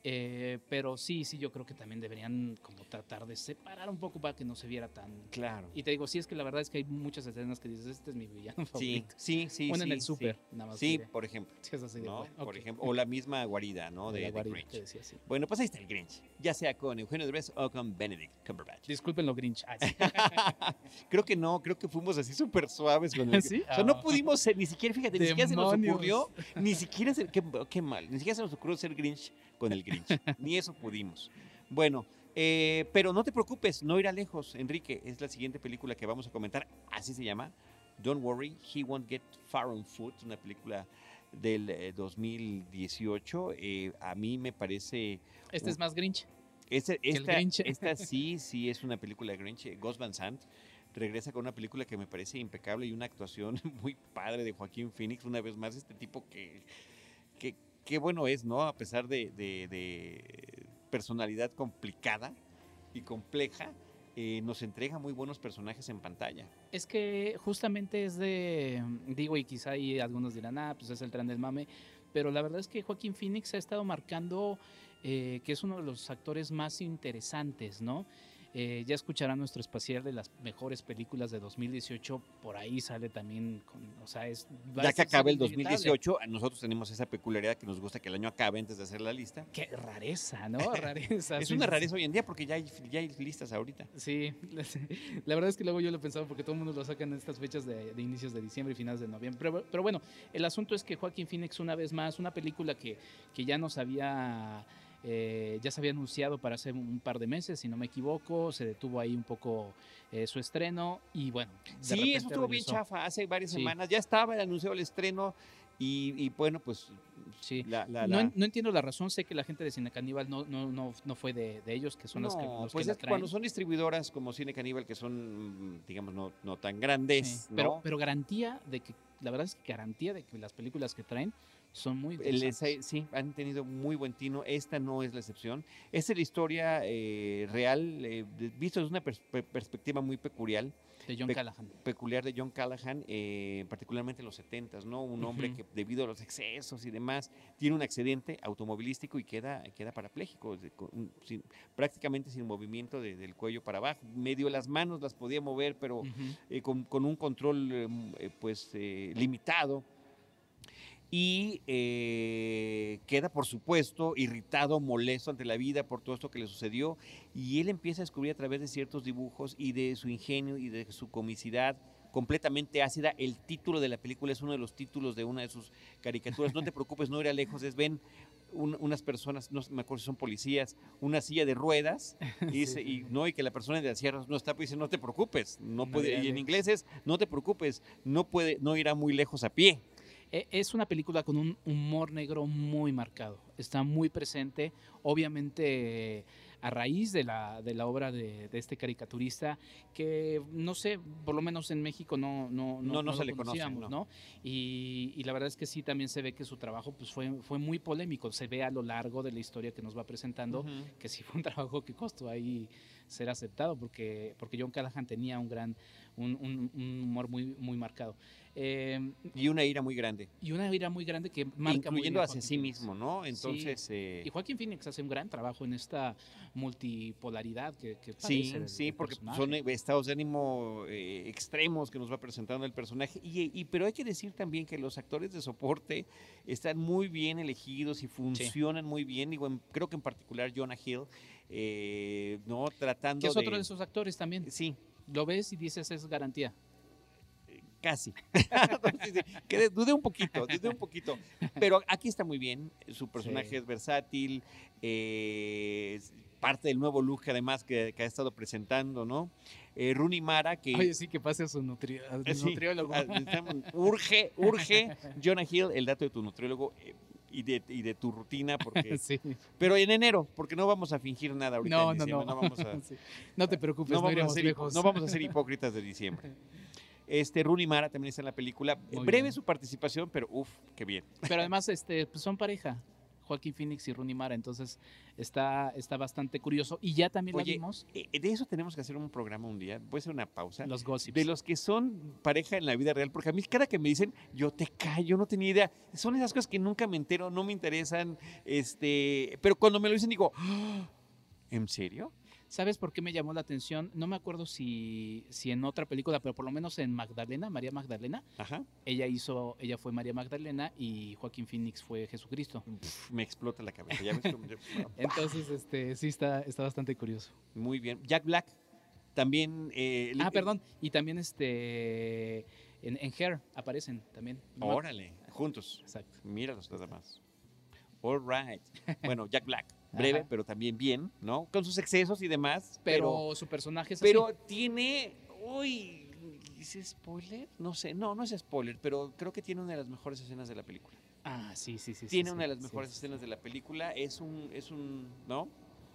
Eh, pero sí, sí, yo creo que también deberían como tratar de separar un poco para que no se viera tan... Claro. Y te digo, sí, es que la verdad es que hay muchas escenas que dices, este es mi villano Sí, favorito. sí, sí. Bueno, en sí, el súper, nada más. Sí, por ejemplo. Sí, es así de, ¿no? bueno, Por ejemplo. O la misma guarida, ¿no? De De, Grinch. que decía, sí. Bueno, pues ahí está el Grinch. Ya sea con Eugenio Derbez o con Benedict Cumberbatch. Disculpen lo Grinch. Sí. creo que no, creo que fuimos así súper suaves con el ¿Sí? O sea, no Ah. pudimos ser, ni siquiera, fíjate, ni siquiera se nos ocurrió, ni siquiera, se- qué, qué mal, ni siquiera se nos ocurrió ser Grinch con el Grinch. ni eso pudimos. Bueno, eh, pero no te preocupes, no irá lejos, Enrique. Es la siguiente película que vamos a comentar, así se llama. Don't worry, he won't get far on foot, una película del eh, 2018. Eh, a mí me parece Este es más Grinch. este- esta, Grinch. esta sí, sí es una película de Grinch. eh, Gus Van Sant regresa con una película que me parece impecable y una actuación muy padre de Joaquín Phoenix. Una vez más, este tipo que, qué bueno es, ¿no? A pesar de, personalidad complicada y compleja, eh, nos entrega muy buenos personajes en pantalla. Es que justamente es de, digo, y quizá ahí algunos dirán, ah, pues es el tren del mame, pero la verdad es que Joaquín Phoenix ha estado marcando eh, que es uno de los actores más interesantes, ¿no? Eh, ya escucharán nuestro espacial de las mejores películas de 2018, por ahí sale también, con, o sea, es... Ya que acabe el inevitable. 2018, nosotros tenemos esa peculiaridad que nos gusta que el año acabe antes de hacer la lista. Qué rareza, ¿no? Rareza. Es sí, una sí, rareza hoy en día porque ya hay, ya hay listas ahorita. Sí, la verdad es que luego yo lo pensaba porque todo el mundo lo saca en estas fechas de, de inicios de diciembre y finales de noviembre. Pero, pero bueno, el asunto es que Joaquín Phoenix, una vez más, una película que, que ya nos había. Eh, ya se había anunciado para hace un par de meses, si no me equivoco, se detuvo ahí un poco eh, su estreno y bueno. Sí, eso estuvo bien chafa hace varias Sí. semanas. Ya estaba el anuncio del estreno y, y bueno, pues Sí. la... la- No, la- en- no entiendo la razón, sé que la gente de Cine Caníbal no, no, no, no fue de, de ellos, que son los que, los pues que es que cuando son distribuidoras como Cine Caníbal, que son, mm, digamos, no, no tan grandes, pero, pero garantía de que, la verdad es que garantía de que las películas que traen son muy interesantes. sí, han tenido muy buen tino. Esta no es la excepción. Esta es la historia eh, real, eh, visto desde una pers- per- perspectiva muy peculiar, de John Pe- Callahan. peculiar de John Callahan, eh, particularmente en los 70 ¿no? Un hombre que debido a los excesos y demás tiene un accidente automovilístico y queda, queda parapléjico, sin- prácticamente sin movimiento de- del cuello para abajo. Medio las manos las podía mover, pero eh, con, con un control m- eh, pues limitado y eh, queda por supuesto irritado, molesto ante la vida por todo esto que le sucedió y él empieza a descubrir a través de ciertos dibujos y de su ingenio y de su comicidad completamente ácida. El título de la película es uno de los títulos de una de sus caricaturas. No te preocupes, no irá lejos. Es ven un- unas personas, no me acuerdo si son policías, una silla de ruedas y, dice- y no y que la persona de la sierra no está, pues dice no te preocupes, no No puede. Y en inglés es no te preocupes, no puede, no irá muy lejos a pie. E- Es una película con un humor negro muy marcado. Está muy presente, obviamente a raíz de la, de la obra de, de este caricaturista, que no sé, por lo menos en México no, no, No, no lo se le conoce, no. ¿no? Y, y la verdad es que sí, también se ve que su trabajo pues, fue, fue muy polémico. Se ve a lo largo de la historia que nos va presentando que sí fue un trabajo que costó ahí ser aceptado porque, porque John Callahan tenía un gran, un, un- un humor muy, muy marcado. Eh, Y una ira muy grande, y una ira muy grande que marca incluyendo hacia sí mismo, ¿no? Entonces, eh, Y Joaquín Phoenix hace un gran trabajo en esta multipolaridad que, que sí, sí, porque personaje. son eh, estados de ánimo eh, extremos que nos va presentando el personaje. Y, y- pero hay que decir también que los actores de soporte están muy bien elegidos y funcionan muy bien. Digo, en- creo que en particular Jonah Hill, eh, ¿no? Tratando que es otro de... de esos actores también. Sí, Lo ves y dices es garantía. Casi. Sí, sí, que de- dudé un poquito, dudé un poquito. Pero aquí está muy bien. Su personaje Sí. es versátil. eh, es parte del nuevo look, además, que, que ha estado presentando, ¿no? Eh, Rooney Mara, que. Oye, sí, que pase a su nutri- sí, nutriólogo. urge, urge, Jonah Hill, el dato de tu nutriólogo eh, y, de, y de tu rutina, porque, Sí. pero en enero, porque no vamos a fingir nada ahorita. No, en no, diciembre, no. vamos a, Sí. No te preocupes, no no, vamos, a ser, no vamos a ser hipócritas de diciembre. Este, Rooney Mara también está en la película. Muy Breve bien. su participación, pero uff, qué bien. Pero además este, pues son pareja. Joaquín Phoenix y Rooney Mara, entonces está, está bastante curioso. Y ya también la vimos, Eh, De eso tenemos que hacer un programa un día. Voy a hacer una pausa. los gossips. De los que son pareja en la vida real, porque a mí cada que me dicen, yo te callo, no tenía idea. Son esas cosas que nunca me entero, no me interesan. Este, pero cuando me lo dicen digo, "Ah, ¿en serio? ¿Sabes por qué me llamó la atención? No me acuerdo si, si en otra película, pero por lo menos en Magdalena, María Magdalena, Ajá. ella hizo, ella fue María Magdalena y Joaquín Phoenix fue Jesucristo. Me explota la cabeza. ¿ya Entonces, este, sí está, está bastante curioso. Muy bien. Jack Black también. eh, Ah, perdón. Y también este en, en Hair aparecen también. Órale, juntos. Exacto. Míralos nada más. All right. Bueno, Jack Black, breve, Ajá. pero también bien, ¿no? Con sus excesos y demás. Pero, Pero, su personaje es pero así. tiene. Uy, ¿es spoiler? No sé, no, no es spoiler, pero creo que tiene una de las mejores escenas de la película. Ah, sí, sí, sí. tiene sí, una de las mejores sí. escenas de la película. Es un, es un, ¿no?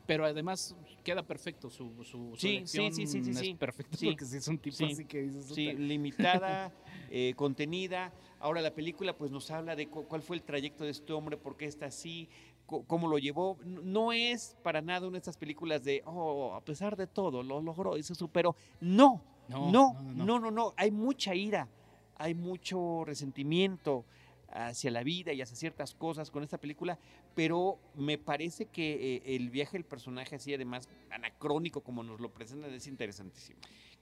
Pero además queda perfecto su, su, su Sí, sí, sí, sí, sí, es perfecto Sí. porque es un tipo Sí. así que dices, Sí, limitada, eh, contenida. Ahora la película pues nos habla de cu- cuál fue el trayecto de este hombre, por qué está así, cómo lo llevó. No es para nada una de estas películas de, oh, a pesar de todo, lo logró y se superó. No, No, no, no, no, no, no. no, no. Hay mucha ira, hay mucho resentimiento hacia la vida y hacia ciertas cosas con esta película, pero me parece que eh, el viaje del personaje así además anacrónico como nos lo presentan es interesantísimo.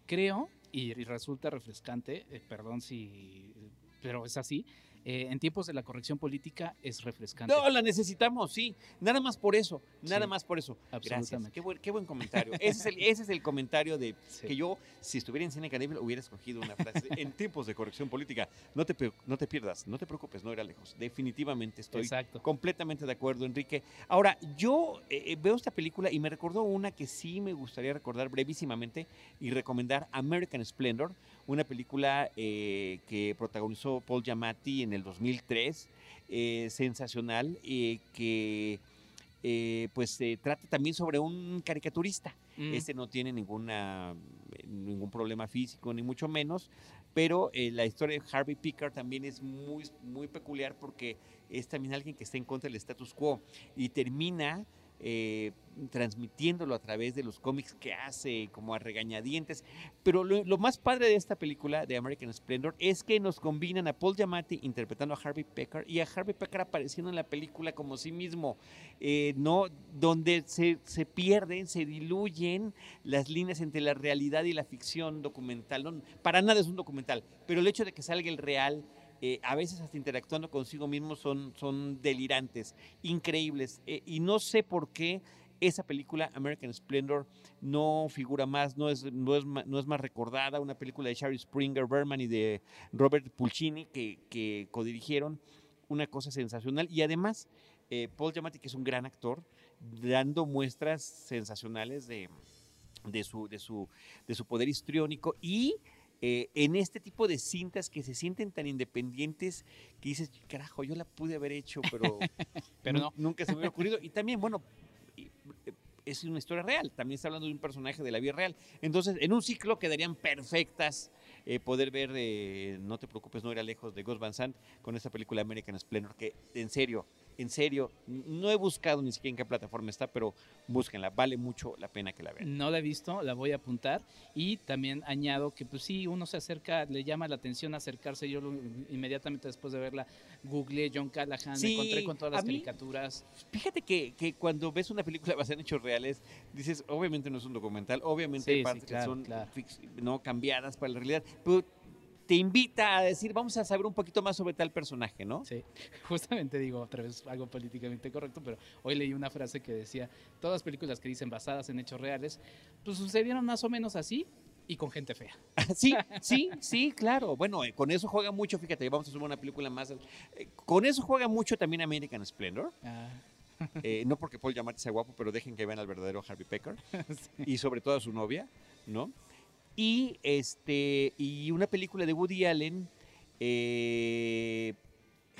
creo, y, y resulta refrescante, eh, perdón si, pero es así, eh, en tiempos de la corrección política es refrescante. No, la necesitamos, sí. Nada más por eso, nada Sí, más por eso. Gracias. Qué buen, qué buen comentario. Ese es, el, ese es el comentario de Sí. que yo, si estuviera en Cine Cannibal, hubiera escogido una frase. en tiempos de corrección política, no te, no te pierdas, no te preocupes, no irá lejos. Definitivamente estoy Exacto. completamente de acuerdo, Enrique. Ahora, yo eh, eh, veo esta película y me recordó una que sí me gustaría recordar brevísimamente y recomendar American Splendor, una película eh, que protagonizó Paul Giamatti en el 2003, eh, sensacional, eh, que eh, pues se trata también sobre un caricaturista. Mm, Este no tiene ninguna, ningún problema físico, ni mucho menos, pero eh, la historia de Harvey Pickard también es muy, muy peculiar porque es también alguien que está en contra del status quo y termina eh, transmitiéndolo a través de los cómics que hace, como a regañadientes. Pero lo, más padre de esta película, de American Splendor, es que nos combinan a Paul Giamatti interpretando a Harvey Pickard y a Harvey Pickard apareciendo en la película como sí mismo, eh, ¿no? donde se, se pierden, se diluyen las líneas entre la realidad y la ficción documental. No, para nada es un documental, pero el hecho de que salga el real, eh, a veces hasta interactuando consigo mismo, son, son delirantes, increíbles. Eh, y no sé por qué esa película, American Splendor, no figura más, no es, no es, no es más recordada. Una película de Sherry Springer Berman y de Robert Pulcini que, que codirigieron. Una cosa sensacional. Y además, eh, Paul Giamatti, que es un gran actor, dando muestras sensacionales de, de, su, de, su, de su poder histriónico y eh, en este tipo de cintas que se sienten tan independientes que dices, carajo, yo la pude haber hecho, pero, Pero no. nunca se me hubiera ocurrido. Y también, bueno, eh, es una historia real, también está hablando de un personaje de la vida real. Entonces, en un ciclo quedarían perfectas eh, poder ver, eh, no te preocupes, no irá lejos, de Gus Van Sant con esta película American Splendor, que en serio, en serio, no he buscado ni siquiera en qué plataforma está, pero búsquenla, vale mucho la pena que la vean. No la he visto, la voy a apuntar. Y también añado que, pues sí, uno se acerca, le llama la atención acercarse. Yo lo- inmediatamente después de verla, googleé John Callahan, Sí, me encontré con todas las mí- caricaturas. Fíjate que, que cuando ves una película basada en hechos reales, dices, obviamente no es un documental, obviamente Sí, hay sí, partes claro, que son claro. no cambiadas para la realidad, pero te invita a decir, vamos a saber un poquito más sobre tal personaje, ¿no? Sí, justamente digo otra vez algo políticamente correcto, pero hoy leí una frase que decía, todas las películas que dicen basadas en hechos reales, pues sucedieron más o menos así y con gente fea. Sí, sí, sí, claro. Bueno, eh, con eso juega mucho, fíjate, vamos a sumar una película más. eh, con eso juega mucho también American Splendor. Ah, eh, no porque Paul Giamatti sea guapo, pero dejen que vean al verdadero Harvey Pecker. sí. y sobre todo a su novia, ¿no? Y este y una película de Woody Allen, eh,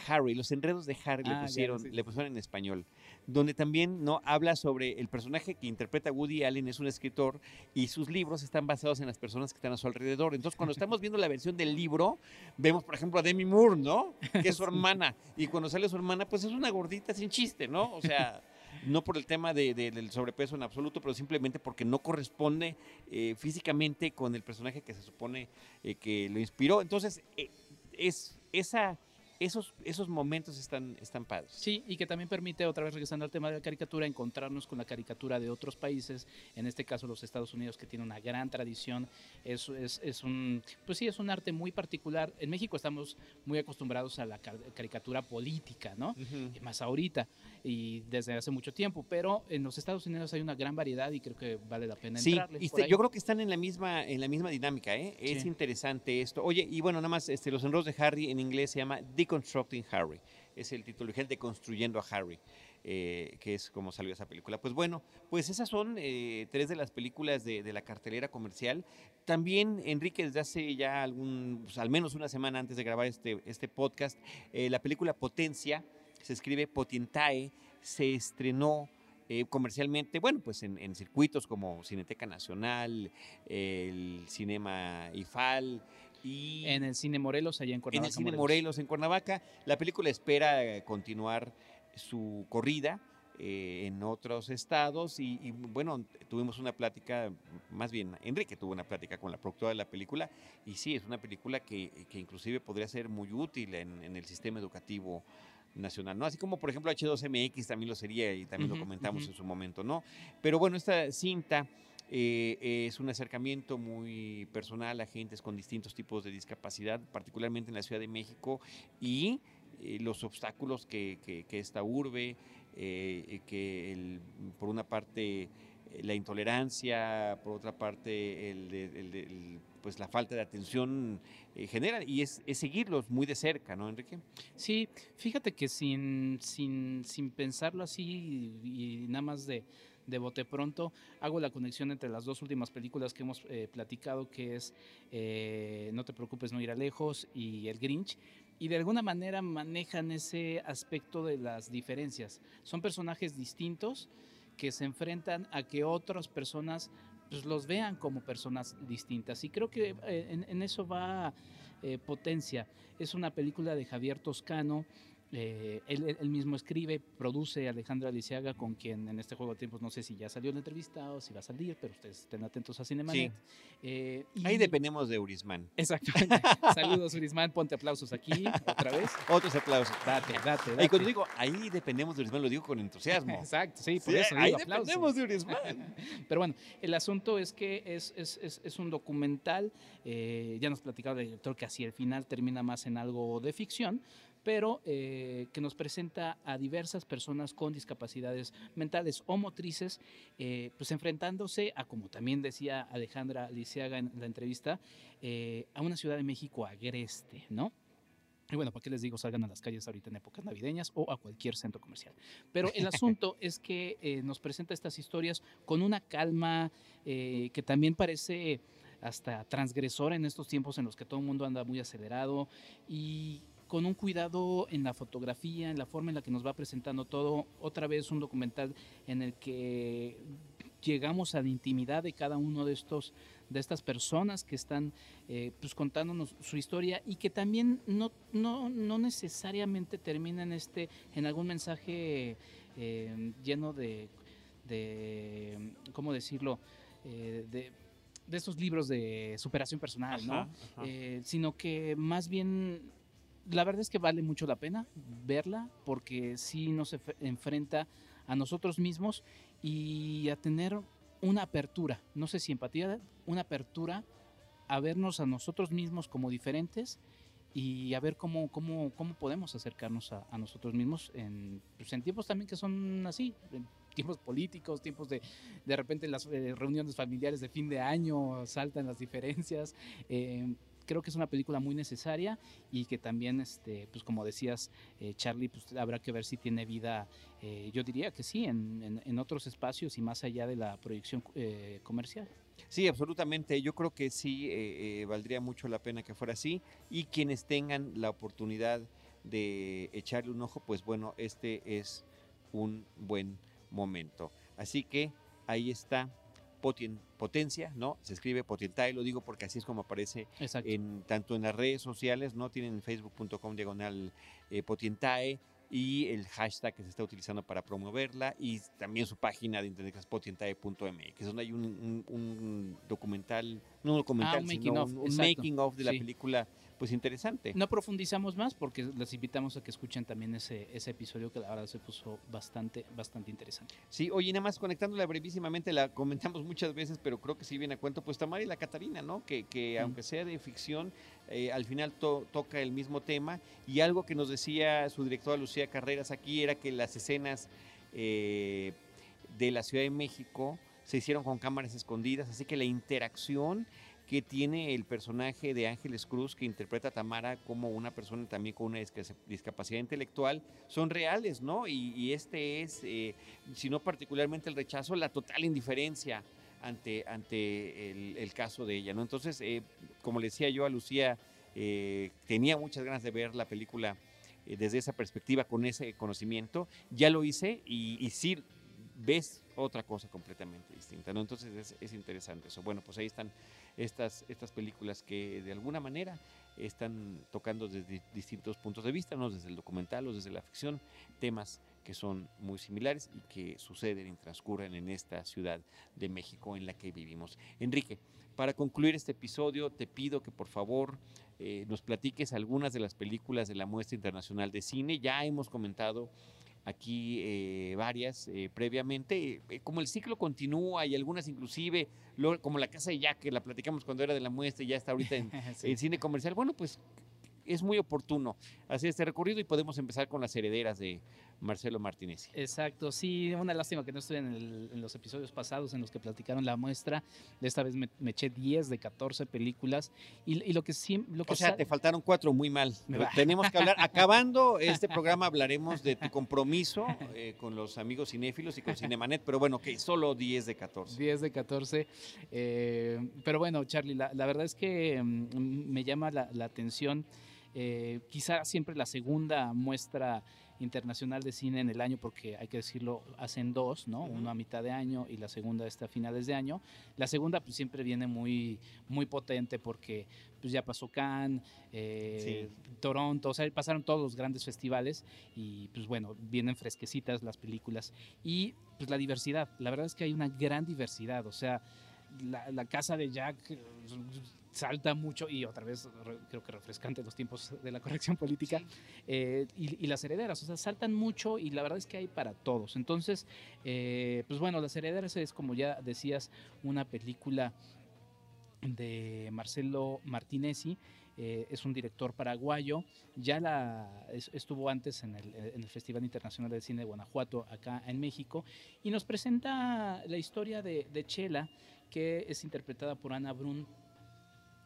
Harry, Los Enredos de Harry le, Ah, ya, pusieron, sí. le pusieron en español, donde también no habla sobre el personaje que interpreta Woody Allen, es un escritor, y sus libros están basados en las personas que están a su alrededor. Entonces, cuando estamos viendo la versión del libro, vemos, por ejemplo, a Demi Moore, ¿no? Que es su hermana, y cuando sale su hermana, pues es una gordita sin chiste, ¿no? O sea... No por el tema de- de- del sobrepeso en absoluto, pero simplemente porque no corresponde eh, físicamente con el personaje que se supone eh, que lo inspiró. Entonces, eh, es esa, esos, esos momentos están, están padres. Sí, y que también permite, otra vez regresando al tema de la caricatura, encontrarnos con la caricatura de otros países, en este caso los Estados Unidos, que tiene una gran tradición. Es, es, es un, pues sí, es un arte muy particular. En México estamos muy acostumbrados a la car- caricatura política, ¿no? Ujú. Y más ahorita y desde hace mucho tiempo, pero en los Estados Unidos hay una gran variedad y creo que vale la pena Sí, entrarle y por ahí. yo creo que están en la misma, en la misma dinámica, ¿eh? Es Sí. interesante esto. Oye, y bueno, nada más, este, los enredos de Harry en inglés se llama Deconstructing Harry. Es el título original, Deconstruyendo a Harry, eh, que es como salió esa película. Pues bueno, pues esas son eh, tres de las películas de, de la cartelera comercial. También, Enrique, desde hace ya algún, pues, al menos una semana antes de grabar este, este podcast, eh, la película Potencia, se escribe Potentae, se estrenó comercialmente, bueno, pues en, en circuitos como Cineteca Nacional, el Cinema IFAL y En el Cine Morelos, allá en en Cuernavaca, el Cine Morelos. en Cuernavaca. La película espera eh, continuar su corrida eh, en otros estados y, y, bueno, tuvimos una plática, más bien Enrique tuvo una plática con la productora de la película y sí, es una película que, que inclusive podría ser muy útil en, en el sistema educativo nacional, ¿no? Así como, por ejemplo, H2MX también lo sería y también lo comentamos en su momento, ¿no? Pero bueno, esta cinta eh, es un acercamiento muy personal a gentes con distintos tipos de discapacidad, particularmente en la Ciudad de México, y eh, los obstáculos que, que- que esta urbe, eh, que el- por una parte eh, la intolerancia, por otra parte el el el, pues la falta de atención eh, genera, y es, seguirlos muy de cerca, ¿no, Enrique? Sí, fíjate que sin, sin, sin pensarlo así y nada más de, de bote pronto, hago la conexión entre las dos últimas películas que hemos eh, platicado, que es eh, No te preocupes, no irá lejos y El Grinch. Y de alguna manera manejan ese aspecto de las diferencias. Son personajes distintos que se enfrentan a que otras personas pues, los vean como personas distintas. Y creo que eh, en, eso va Potencia. Es una película de Javier Toscano. Eh, él, mismo escribe, produce Alejandra Aliciaga, con quien en este juego de tiempos no sé si ya salió la entrevista o si va a salir, pero ustedes estén atentos a Cinemanet. Eh, Ahí y- dependemos de Urisman. Exactamente. Saludos, Urisman. Ponte aplausos aquí otra vez. Otros aplausos. Date, date, Y date. cuando digo ahí dependemos de Urisman, lo digo con entusiasmo. Exacto, sí, por Sí, eso ahí aplausos. dependemos de Urisman. Pero bueno, el asunto es que es, es, es, es un documental, eh, ya nos platicaba el director que hacia el final termina más en algo de ficción, pero eh, que nos presenta a diversas personas con discapacidades mentales o motrices, eh, pues enfrentándose a, como también decía Alejandra Lisiaga en la entrevista, eh, a una Ciudad de México agreste, ¿no? Y bueno, ¿para qué les digo? Salgan a las calles ahorita en épocas navideñas o a cualquier centro comercial. Pero el asunto es que eh, nos presenta estas historias con una calma eh, que también parece hasta transgresora en estos tiempos en los que todo el mundo anda muy acelerado y con un cuidado en la fotografía, en la forma en la que nos va presentando todo. Otra vez un documental en el que llegamos a la intimidad de cada uno de estos de estas personas que están eh, pues contándonos su historia y que también no, no, no necesariamente termina en este en algún mensaje eh, lleno de, de cómo decirlo Eh, de, de estos libros de superación personal no Ajá, sino que más bien la verdad es que vale mucho la pena verla porque sí nos enfrenta a nosotros mismos y a tener una apertura, no sé si empatía, una apertura a vernos a nosotros mismos como diferentes y a ver cómo, cómo, cómo podemos acercarnos a, a nosotros mismos en, pues, en tiempos también que son así, en tiempos políticos, tiempos de de repente las eh, reuniones familiares de fin de año saltan las diferencias. eh, creo que es una película muy necesaria y que también, este, pues como decías, eh, Charlie, pues habrá que ver si tiene vida, eh, yo diría que sí, en, en- otros espacios y más allá de la proyección eh, comercial. Sí, absolutamente. Yo creo que sí eh, valdría mucho la pena que fuera así y quienes tengan la oportunidad de echarle un ojo, pues bueno, este es un buen momento. Así que ahí está potencia, ¿no? Se escribe Potentae, lo digo porque así es como aparece en tanto en las redes sociales, ¿no? Tienen facebook.com diagonal eh, Potentae y el hashtag que se está utilizando para promoverla y también su página de internet que es potentae.mx, donde hay un, documental, no un documental, ah, sino un, making of de la película pues interesante. No profundizamos más porque les invitamos a que escuchen también ese, ese episodio que la verdad se puso bastante, bastante interesante. Sí, oye, nada más conectándola brevísimamente, la comentamos muchas veces, pero creo que sí viene a cuento, pues Tamara y la Catarina, ¿no? Que, que aunque sea de ficción, eh, al final toca el mismo tema y algo que nos decía su directora Lucía Carreras aquí era que las escenas eh, de la Ciudad de México se hicieron con cámaras escondidas, así que la interacción que tiene el personaje de Ángeles Cruz, que interpreta a Tamara como una persona también con una discapacidad intelectual, son reales, ¿no? Y, este es, eh, si no particularmente el rechazo, la total indiferencia ante, ante el, caso de ella, ¿no? Entonces, eh, como le decía yo a Lucía, eh, tenía muchas ganas de ver la película desde esa perspectiva, con ese conocimiento. Ya lo hice y, y sí ves otra cosa completamente distinta, ¿no? Entonces es, es interesante eso. Bueno, pues ahí están estas, estas películas que de alguna manera están tocando desde distintos puntos de vista, ¿no? desde el documental o desde la ficción, temas que son muy similares y que suceden y transcurren en esta ciudad de México en la que vivimos. Enrique, para concluir este episodio, te pido que por favor eh, nos platiques algunas de las películas de la muestra internacional de cine. Ya hemos comentado aquí eh, varias eh, previamente. Eh, como el ciclo continúa y algunas inclusive, como la Casa de Jack, que la platicamos cuando era de la muestra y ya está ahorita en el cine comercial, bueno, pues es muy oportuno hacer este recorrido y podemos empezar con las herederas de Marcelo Martínez. Exacto, sí, una lástima que no estuve en, los episodios pasados en los que platicaron la muestra. Esta vez me, eché 10 de 14 películas y, lo que sí... Lo que o sea, te faltaron cuatro, muy mal. Tenemos que hablar, acabando este programa hablaremos de tu compromiso eh, con los amigos cinéfilos y con Cinemanet, pero bueno, que solo 10 de 14. 10 de 14. Eh, pero bueno, Charlie, la, verdad es que mm, me llama la, la atención eh, quizá siempre la segunda muestra internacional de cine en el año, porque hay que decirlo, hacen dos, ¿no? Uno a mitad de año y la segunda está a finales de año. La segunda pues siempre viene muy, muy potente porque pues ya pasó Cannes, eh, Toronto, o sea, pasaron todos los grandes festivales y pues bueno, vienen fresquecitas las películas. Y pues la diversidad, la verdad es que hay una gran diversidad, o sea, la, la casa de Jack salta mucho y otra vez creo que refrescante los tiempos de la corrección política eh, y, las herederas, o sea, saltan mucho y la verdad es que hay para todos. Entonces, eh, pues bueno, las herederas es como ya decías, una película de Marcelo Martinezzi. Eh, es un director paraguayo, ya la, estuvo antes en el, Festival Internacional de Cine de Guanajuato, acá en México, y nos presenta la historia de, de Chela, que es interpretada por Ana Brun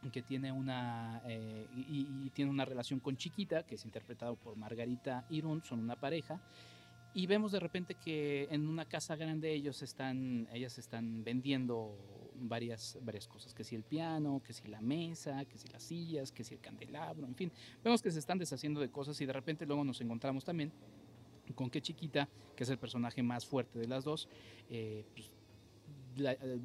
que tiene una eh, y, tiene una relación con Chiquita, que es interpretado por Margarita Irún, son una pareja. Y vemos de repente que en una casa grande ellos están, ellas están vendiendo varias, varias cosas, que si el piano, que si la mesa, que si las sillas, que si el candelabro, en fin. Vemos que se están deshaciendo de cosas y de repente luego nos encontramos también con que Chiquita, que es el personaje más fuerte de las dos, eh, pues,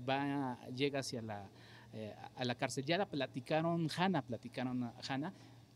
va, llega hacia la, eh, a la cárcel. Ya la platicaron, Hanna, platicaron a Hanna.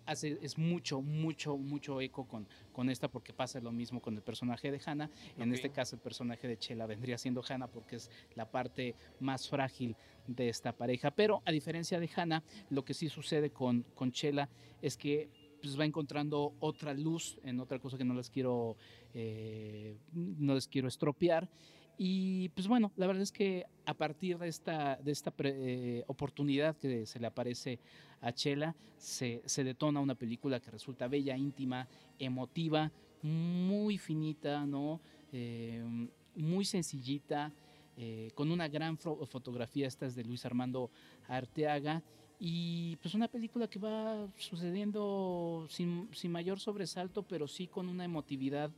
Hace, es mucho, mucho, mucho eco con, con esta porque pasa lo mismo con el personaje de Hanna. En este caso el personaje de Chela vendría siendo Hanna porque es la parte más frágil de esta pareja. Pero a diferencia de Hanna, lo que sí sucede con, con Chela es que pues, va encontrando otra luz en otra cosa que no les quiero, eh, no les quiero estropear. Y pues bueno, la verdad es que a partir de esta, de esta eh, oportunidad que se le aparece a Chela, se, se, detona una película que resulta bella, íntima, emotiva, muy finita, ¿no? Eh, muy sencillita, eh, con una gran fotografía, esta es de Luis Armando Arteaga, y pues una película que va sucediendo sin, sin mayor sobresalto, pero sí con una emotividad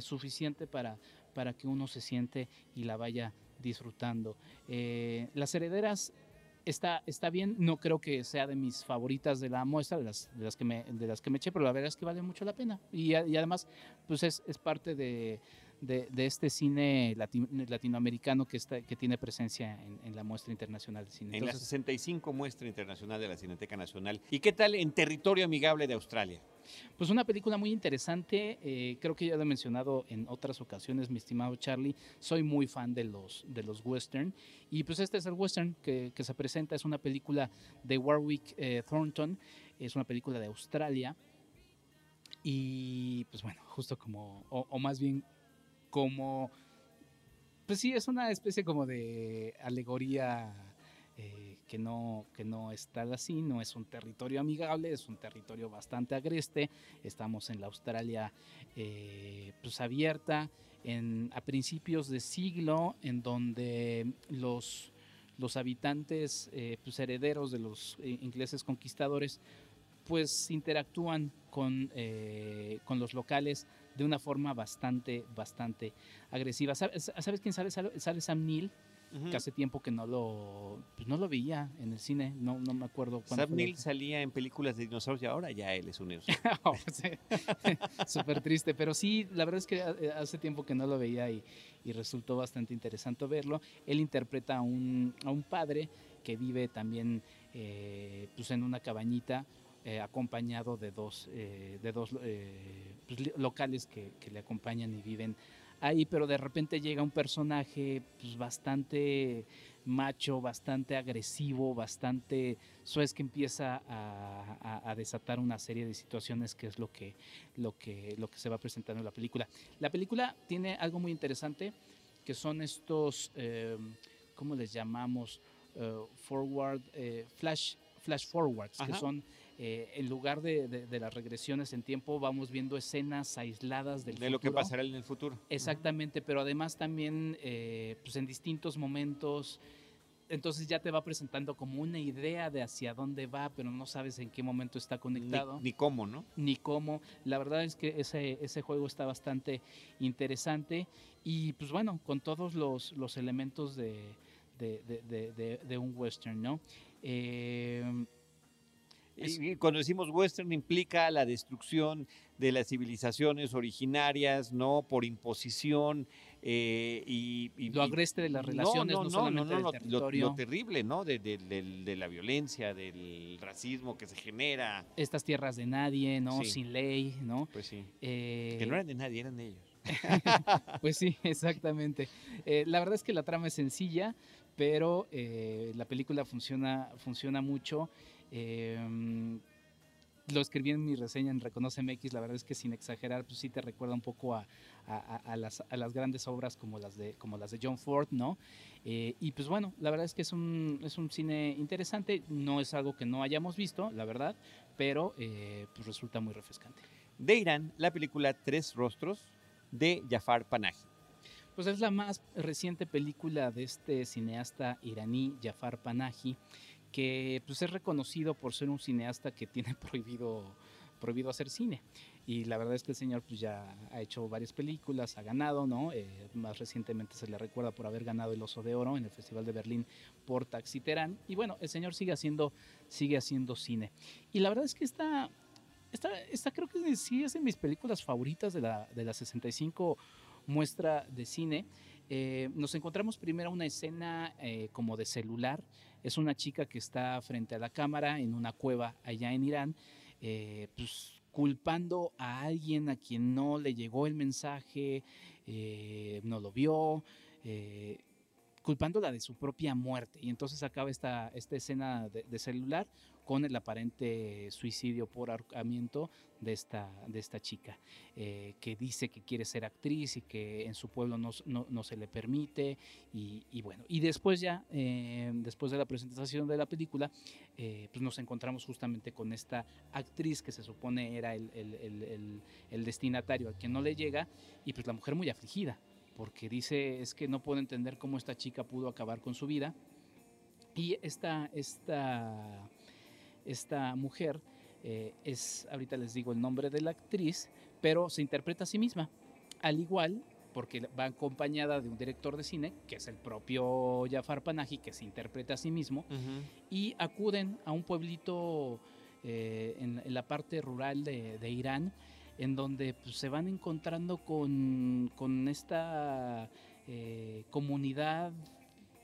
suficiente para, para que uno se siente y la vaya disfrutando. Eh, las herederas está, está bien, no creo que sea de mis favoritas de la muestra, de las, de las, que, me, de las que me eché, pero la verdad es que vale mucho la pena. Y, y además, pues es, es parte de, de, de, este cine latino, latinoamericano que, está, que tiene presencia en, en, la muestra internacional de cine. En la 65 muestra internacional de la Cineteca Nacional. ¿Y qué tal en territorio amigable de Australia? Pues una película muy interesante, eh, creo que ya lo he mencionado en otras ocasiones, mi estimado Charlie, soy muy fan de los, de los western y pues este es el western que, se presenta, es una película de Warwick eh, Thornton, es una película de Australia y pues bueno, justo como, o, o más bien como, pues sí, es una especie como de alegoría eh, que, no, que no está así, no es un territorio amigable, es un territorio bastante agreste. Estamos en la Australia eh, pues abierta en, a principios de siglo, en donde los, los habitantes eh, pues herederos de los eh, ingleses conquistadores pues interactúan con, con los locales de una forma bastante, bastante agresiva. ¿Sabes, ¿sabes quién sale? Sale Sam Neill, uh -huh. que hace tiempo que no lo, pues no lo veía en el cine, no, no me acuerdo cuándo. Sam Neill salía en películas de dinosaurios y ahora ya él es un. Súper triste, pero sí, la verdad es que hace tiempo que no lo veía y, y resultó bastante interesante verlo. Él interpreta a un, a un padre que vive también eh, pues en una cabañita eh, acompañado de dos, eh, de dos eh, pues, locales que, que, le acompañan y viven ahí, pero de repente llega un personaje pues, bastante macho, bastante agresivo, bastante... Eso es que empieza a, a, a, desatar una serie de situaciones que es lo que, lo, que, lo que se va presentando en la película. La película tiene algo muy interesante, que son estos, eh, ¿cómo les llamamos? Uh, forward, eh, flash, flash forwards, Ajá. que son eh, en lugar de, de, de, las regresiones en tiempo, vamos viendo escenas aisladas del de futuro. lo que pasará en el futuro. Exactamente, uh -huh. pero además también eh, pues en distintos momentos. Entonces ya te va presentando como una idea de hacia dónde va, pero no sabes en qué momento está conectado. Ni, ni cómo, ¿no? Ni cómo. La verdad es que ese, ese juego está bastante interesante y pues bueno, con todos los, los elementos de, de, de, de un western, ¿no? Eh, y cuando decimos western implica la destrucción de las civilizaciones originarias, ¿no? Por imposición eh, y, y, Lo agreste de las relaciones, no, no, no solamente no, no, del territorio. Lo, lo, terrible, ¿no? De, de, de, de, la violencia, del racismo que se genera. Estas tierras de nadie, ¿no? Sí. Sin ley, ¿no? Pues sí. Eh... Que no eran de nadie, eran de ellos. pues sí, exactamente. Eh, la verdad es que la trama es sencilla, pero eh, la película funciona, funciona mucho. Eh, lo escribí en mi reseña en Reconoce MX, la verdad es que sin exagerar, pues sí te recuerda un poco a, a, a, las, a las, grandes obras como las de, como las de John Ford, ¿no? Eh, y pues bueno, la verdad es que es un, es un cine interesante, no es algo que no hayamos visto, la verdad, pero eh, pues resulta muy refrescante. De Irán, la película Tres Rostros de Jafar Panahi. Pues es la más reciente película de este cineasta iraní, Jafar Panahi, que pues, es reconocido por ser un cineasta que tiene prohibido, prohibido hacer cine. Y la verdad es que el señor pues, ya ha hecho varias películas, ha ganado, ¿no? Eh, más recientemente se le recuerda por haber ganado el Oso de Oro en el Festival de Berlín por Taxi Terán. Y bueno, el señor sigue haciendo, sigue haciendo cine. Y la verdad es que esta, esta, esta creo que sí es de mis películas favoritas de la, de la 65 muestra de cine. Eh, nos encontramos primero una escena eh, como de celular. Es una chica que está frente a la cámara en una cueva allá en Irán, eh, pues culpando a alguien a quien no le llegó el mensaje, eh, no lo vio, eh, culpándola de su propia muerte. Y entonces acaba esta, esta escena de, de celular con el aparente suicidio por ahorcamiento de esta, de esta chica, eh, que dice que quiere ser actriz y que en su pueblo no, no, se le permite. Y, bueno, y después ya, eh, después de la presentación de la película, eh, pues nos encontramos justamente con esta actriz que se supone era el, el, destinatario al que no le llega, y pues la mujer muy afligida, porque dice es que no puedo entender cómo esta chica pudo acabar con su vida. Y esta, esta esta mujer eh, es, ahorita les digo el nombre de la actriz, pero se interpreta a sí misma, al igual porque va acompañada de un director de cine, que es el propio Jafar Panahi, que se interpreta a sí mismo, y acuden a un pueblito eh, en, la parte rural de, Irán, en donde pues, se van encontrando con, esta eh, comunidad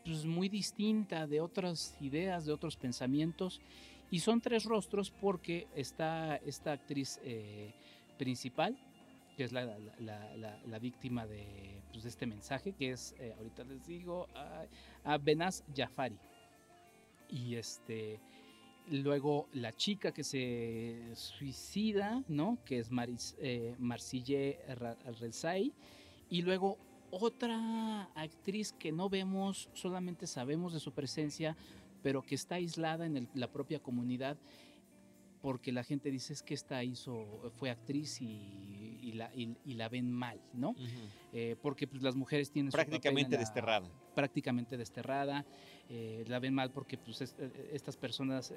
pues, muy distinta de otras ideas, de otros pensamientos, y son tres rostros porque está esta actriz eh, principal, que es la, víctima pues, de, este mensaje, que es, eh, ahorita les digo, a, Benaz Jafari. Y este, luego la chica que se suicida, ¿no? Que es Maris, eh, Marcille Rezai. Y luego otra actriz que no vemos, solamente sabemos de su presencia, pero que está aislada en la propia comunidad porque la gente dice es que esta hizo, fue actriz y, la, y, la, ven mal, ¿no? Eh, porque pues, las mujeres tienen prácticamente desterrada. Prácticamente desterrada, eh, la ven mal porque pues, eh, estas personas,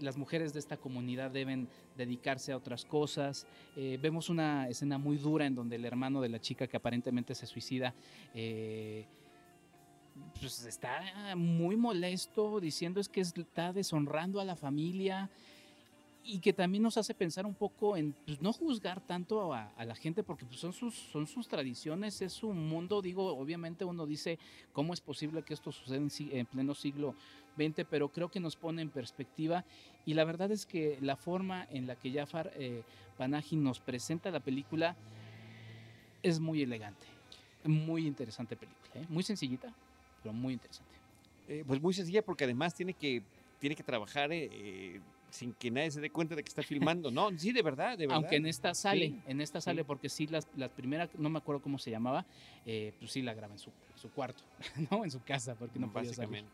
las mujeres de esta comunidad deben dedicarse a otras cosas. vemos una escena muy dura en donde el hermano de la chica que aparentemente se suicida pues está muy molesto diciendo es que está deshonrando a la familia y que también nos hace pensar un poco en pues, no juzgar tanto a, la gente porque pues, son, sus, son sus tradiciones, es su mundo. Digo, obviamente uno dice cómo es posible que esto suceda en, pleno siglo XX, pero creo que nos pone en perspectiva y la verdad es que la forma en la que Jafar eh, nos presenta la película es muy elegante, muy interesante película, ¿eh? muy sencillita, pero muy interesante. Eh, pues muy sencilla porque además tiene que, tiene que trabajar eh, sin que nadie se dé cuenta de que está filmando. No, sí, de verdad, de verdad. Aunque en esta sale, en esta sale, porque sí, las, las primeras, no me acuerdo cómo se llamaba, eh, pues sí la graba en su, su cuarto, ¿no? En su casa, porque no podía salir.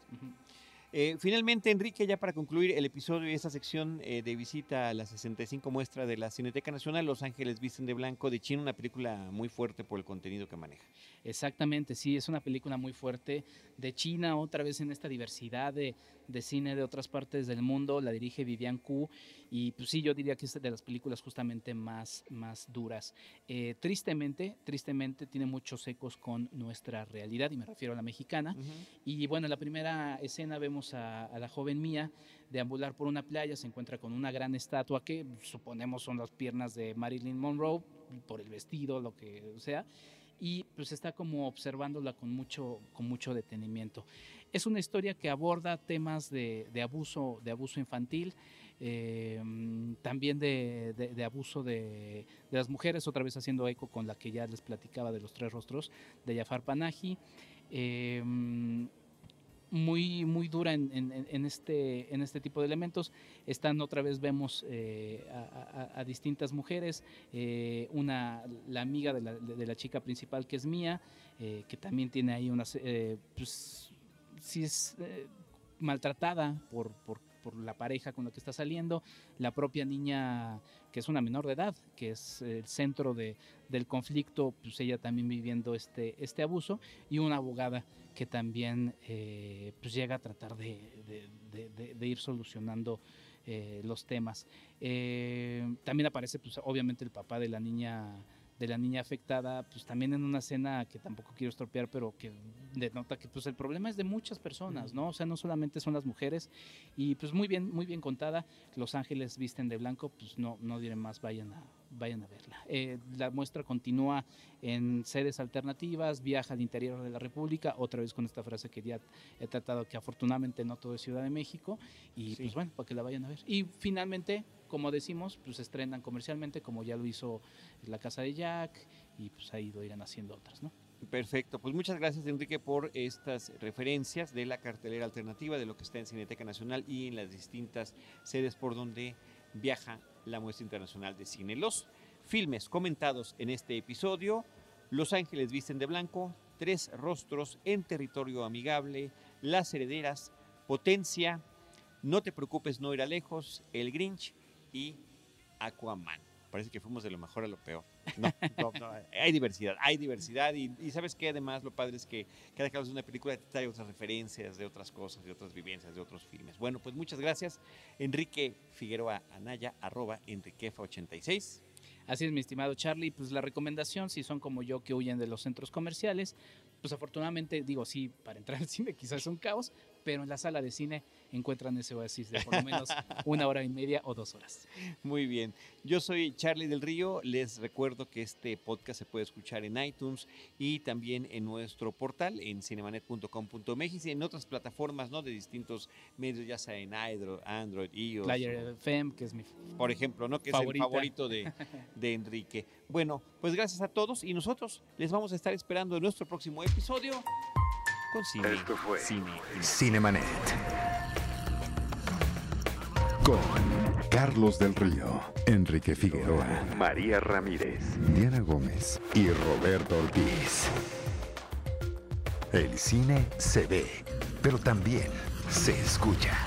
Eh, finalmente, Enrique, ya para concluir el episodio y esta sección eh, de visita a la 65 muestra de la Cineteca Nacional, Los Ángeles Visten de Blanco de China, una película muy fuerte por el contenido que maneja. Exactamente, sí, es una película muy fuerte de China, otra vez en esta diversidad de, de cine de otras partes del mundo, la dirige Vivian Ku y pues sí, yo diría que es de las películas justamente más, más duras. Eh, tristemente, tristemente tiene muchos ecos con nuestra realidad y me refiero a la mexicana. Y bueno, en la primera escena vemos a, la joven mía deambular por una playa, se encuentra con una gran estatua que suponemos son las piernas de Marilyn Monroe, por el vestido, lo que sea y pues está como observándola con mucho, con mucho detenimiento. Es una historia que aborda temas de, abuso, de abuso infantil, eh, también de, abuso de, las mujeres, otra vez haciendo eco con la que ya les platicaba de los tres rostros de Jafar Panahi. Eh, muy, muy dura en, este, en este tipo de elementos. Están otra vez, vemos eh, a, distintas mujeres, una, la amiga de la, de chica principal que es mía, que también tiene ahí unas, si es eh, maltratada por, por, la pareja con la que está saliendo, la propia niña que es una menor de edad, que es el centro de, del conflicto, pues ella también viviendo este, este abuso, y una abogada que también eh, pues llega a tratar de, ir solucionando eh, los temas. también aparece pues obviamente el papá de la niña de la niña afectada, pues también en una escena que tampoco quiero estropear, pero que denota que pues el problema es de muchas personas, ¿no? O sea, no solamente son las mujeres y pues muy bien, muy bien contada. Los ángeles visten de blanco, pues no, no diré más, vayan a, vayan a verla. Eh, la muestra continúa en sedes alternativas, viaja al interior de la República, otra vez con esta frase que ya he tratado, que afortunadamente no todo es Ciudad de México, y pues bueno, para que la vayan a ver. Y finalmente, como decimos, pues estrenan comercialmente, como ya lo hizo La Casa de Jack, y pues ahí lo irán haciendo otras, ¿no? Perfecto, pues muchas gracias Enrique por estas referencias de la cartelera alternativa de lo que está en Cineteca Nacional y en las distintas sedes por donde viaja la muestra internacional de cine. Los filmes comentados en este episodio, Los Ángeles visten de blanco, Tres rostros en territorio amigable, Las herederas, Potencia, No te preocupes, no irá lejos, El Grinch y Aquaman. Parece que fuimos de lo mejor a lo peor. No, hay diversidad, hay diversidad. Y, sabes que además lo padre es que cada vez de una película te trae otras referencias de otras cosas, de otras vivencias, de otros filmes. Bueno, pues muchas gracias. Enrique Figueroa Anaya, arroba Enriquefa86. Así es, mi estimado Charlie. Pues la recomendación, si son como yo que huyen de los centros comerciales, pues afortunadamente, digo, sí, para entrar al cine quizás es un caos, pero en la sala de cine encuentran ese oasis de por lo menos una hora y media o dos horas. Muy bien. Yo soy Charlie del Río. Les recuerdo que este podcast se puede escuchar en iTunes y también en nuestro portal en cinemanet.com.mx y en otras plataformas ¿no? de distintos medios, ya sea en Android, iOS. Player FM, que es mi Por ejemplo, ¿no? que favorita. es el favorito de, de Enrique. Bueno, pues gracias a todos y nosotros les vamos a estar esperando en nuestro próximo episodio con Cine. Esto fue Cine. Cinemanet. Con Carlos del Río, Enrique Figueroa, María Ramírez, Diana Gómez y Roberto Ortiz. El cine se ve, pero también se escucha.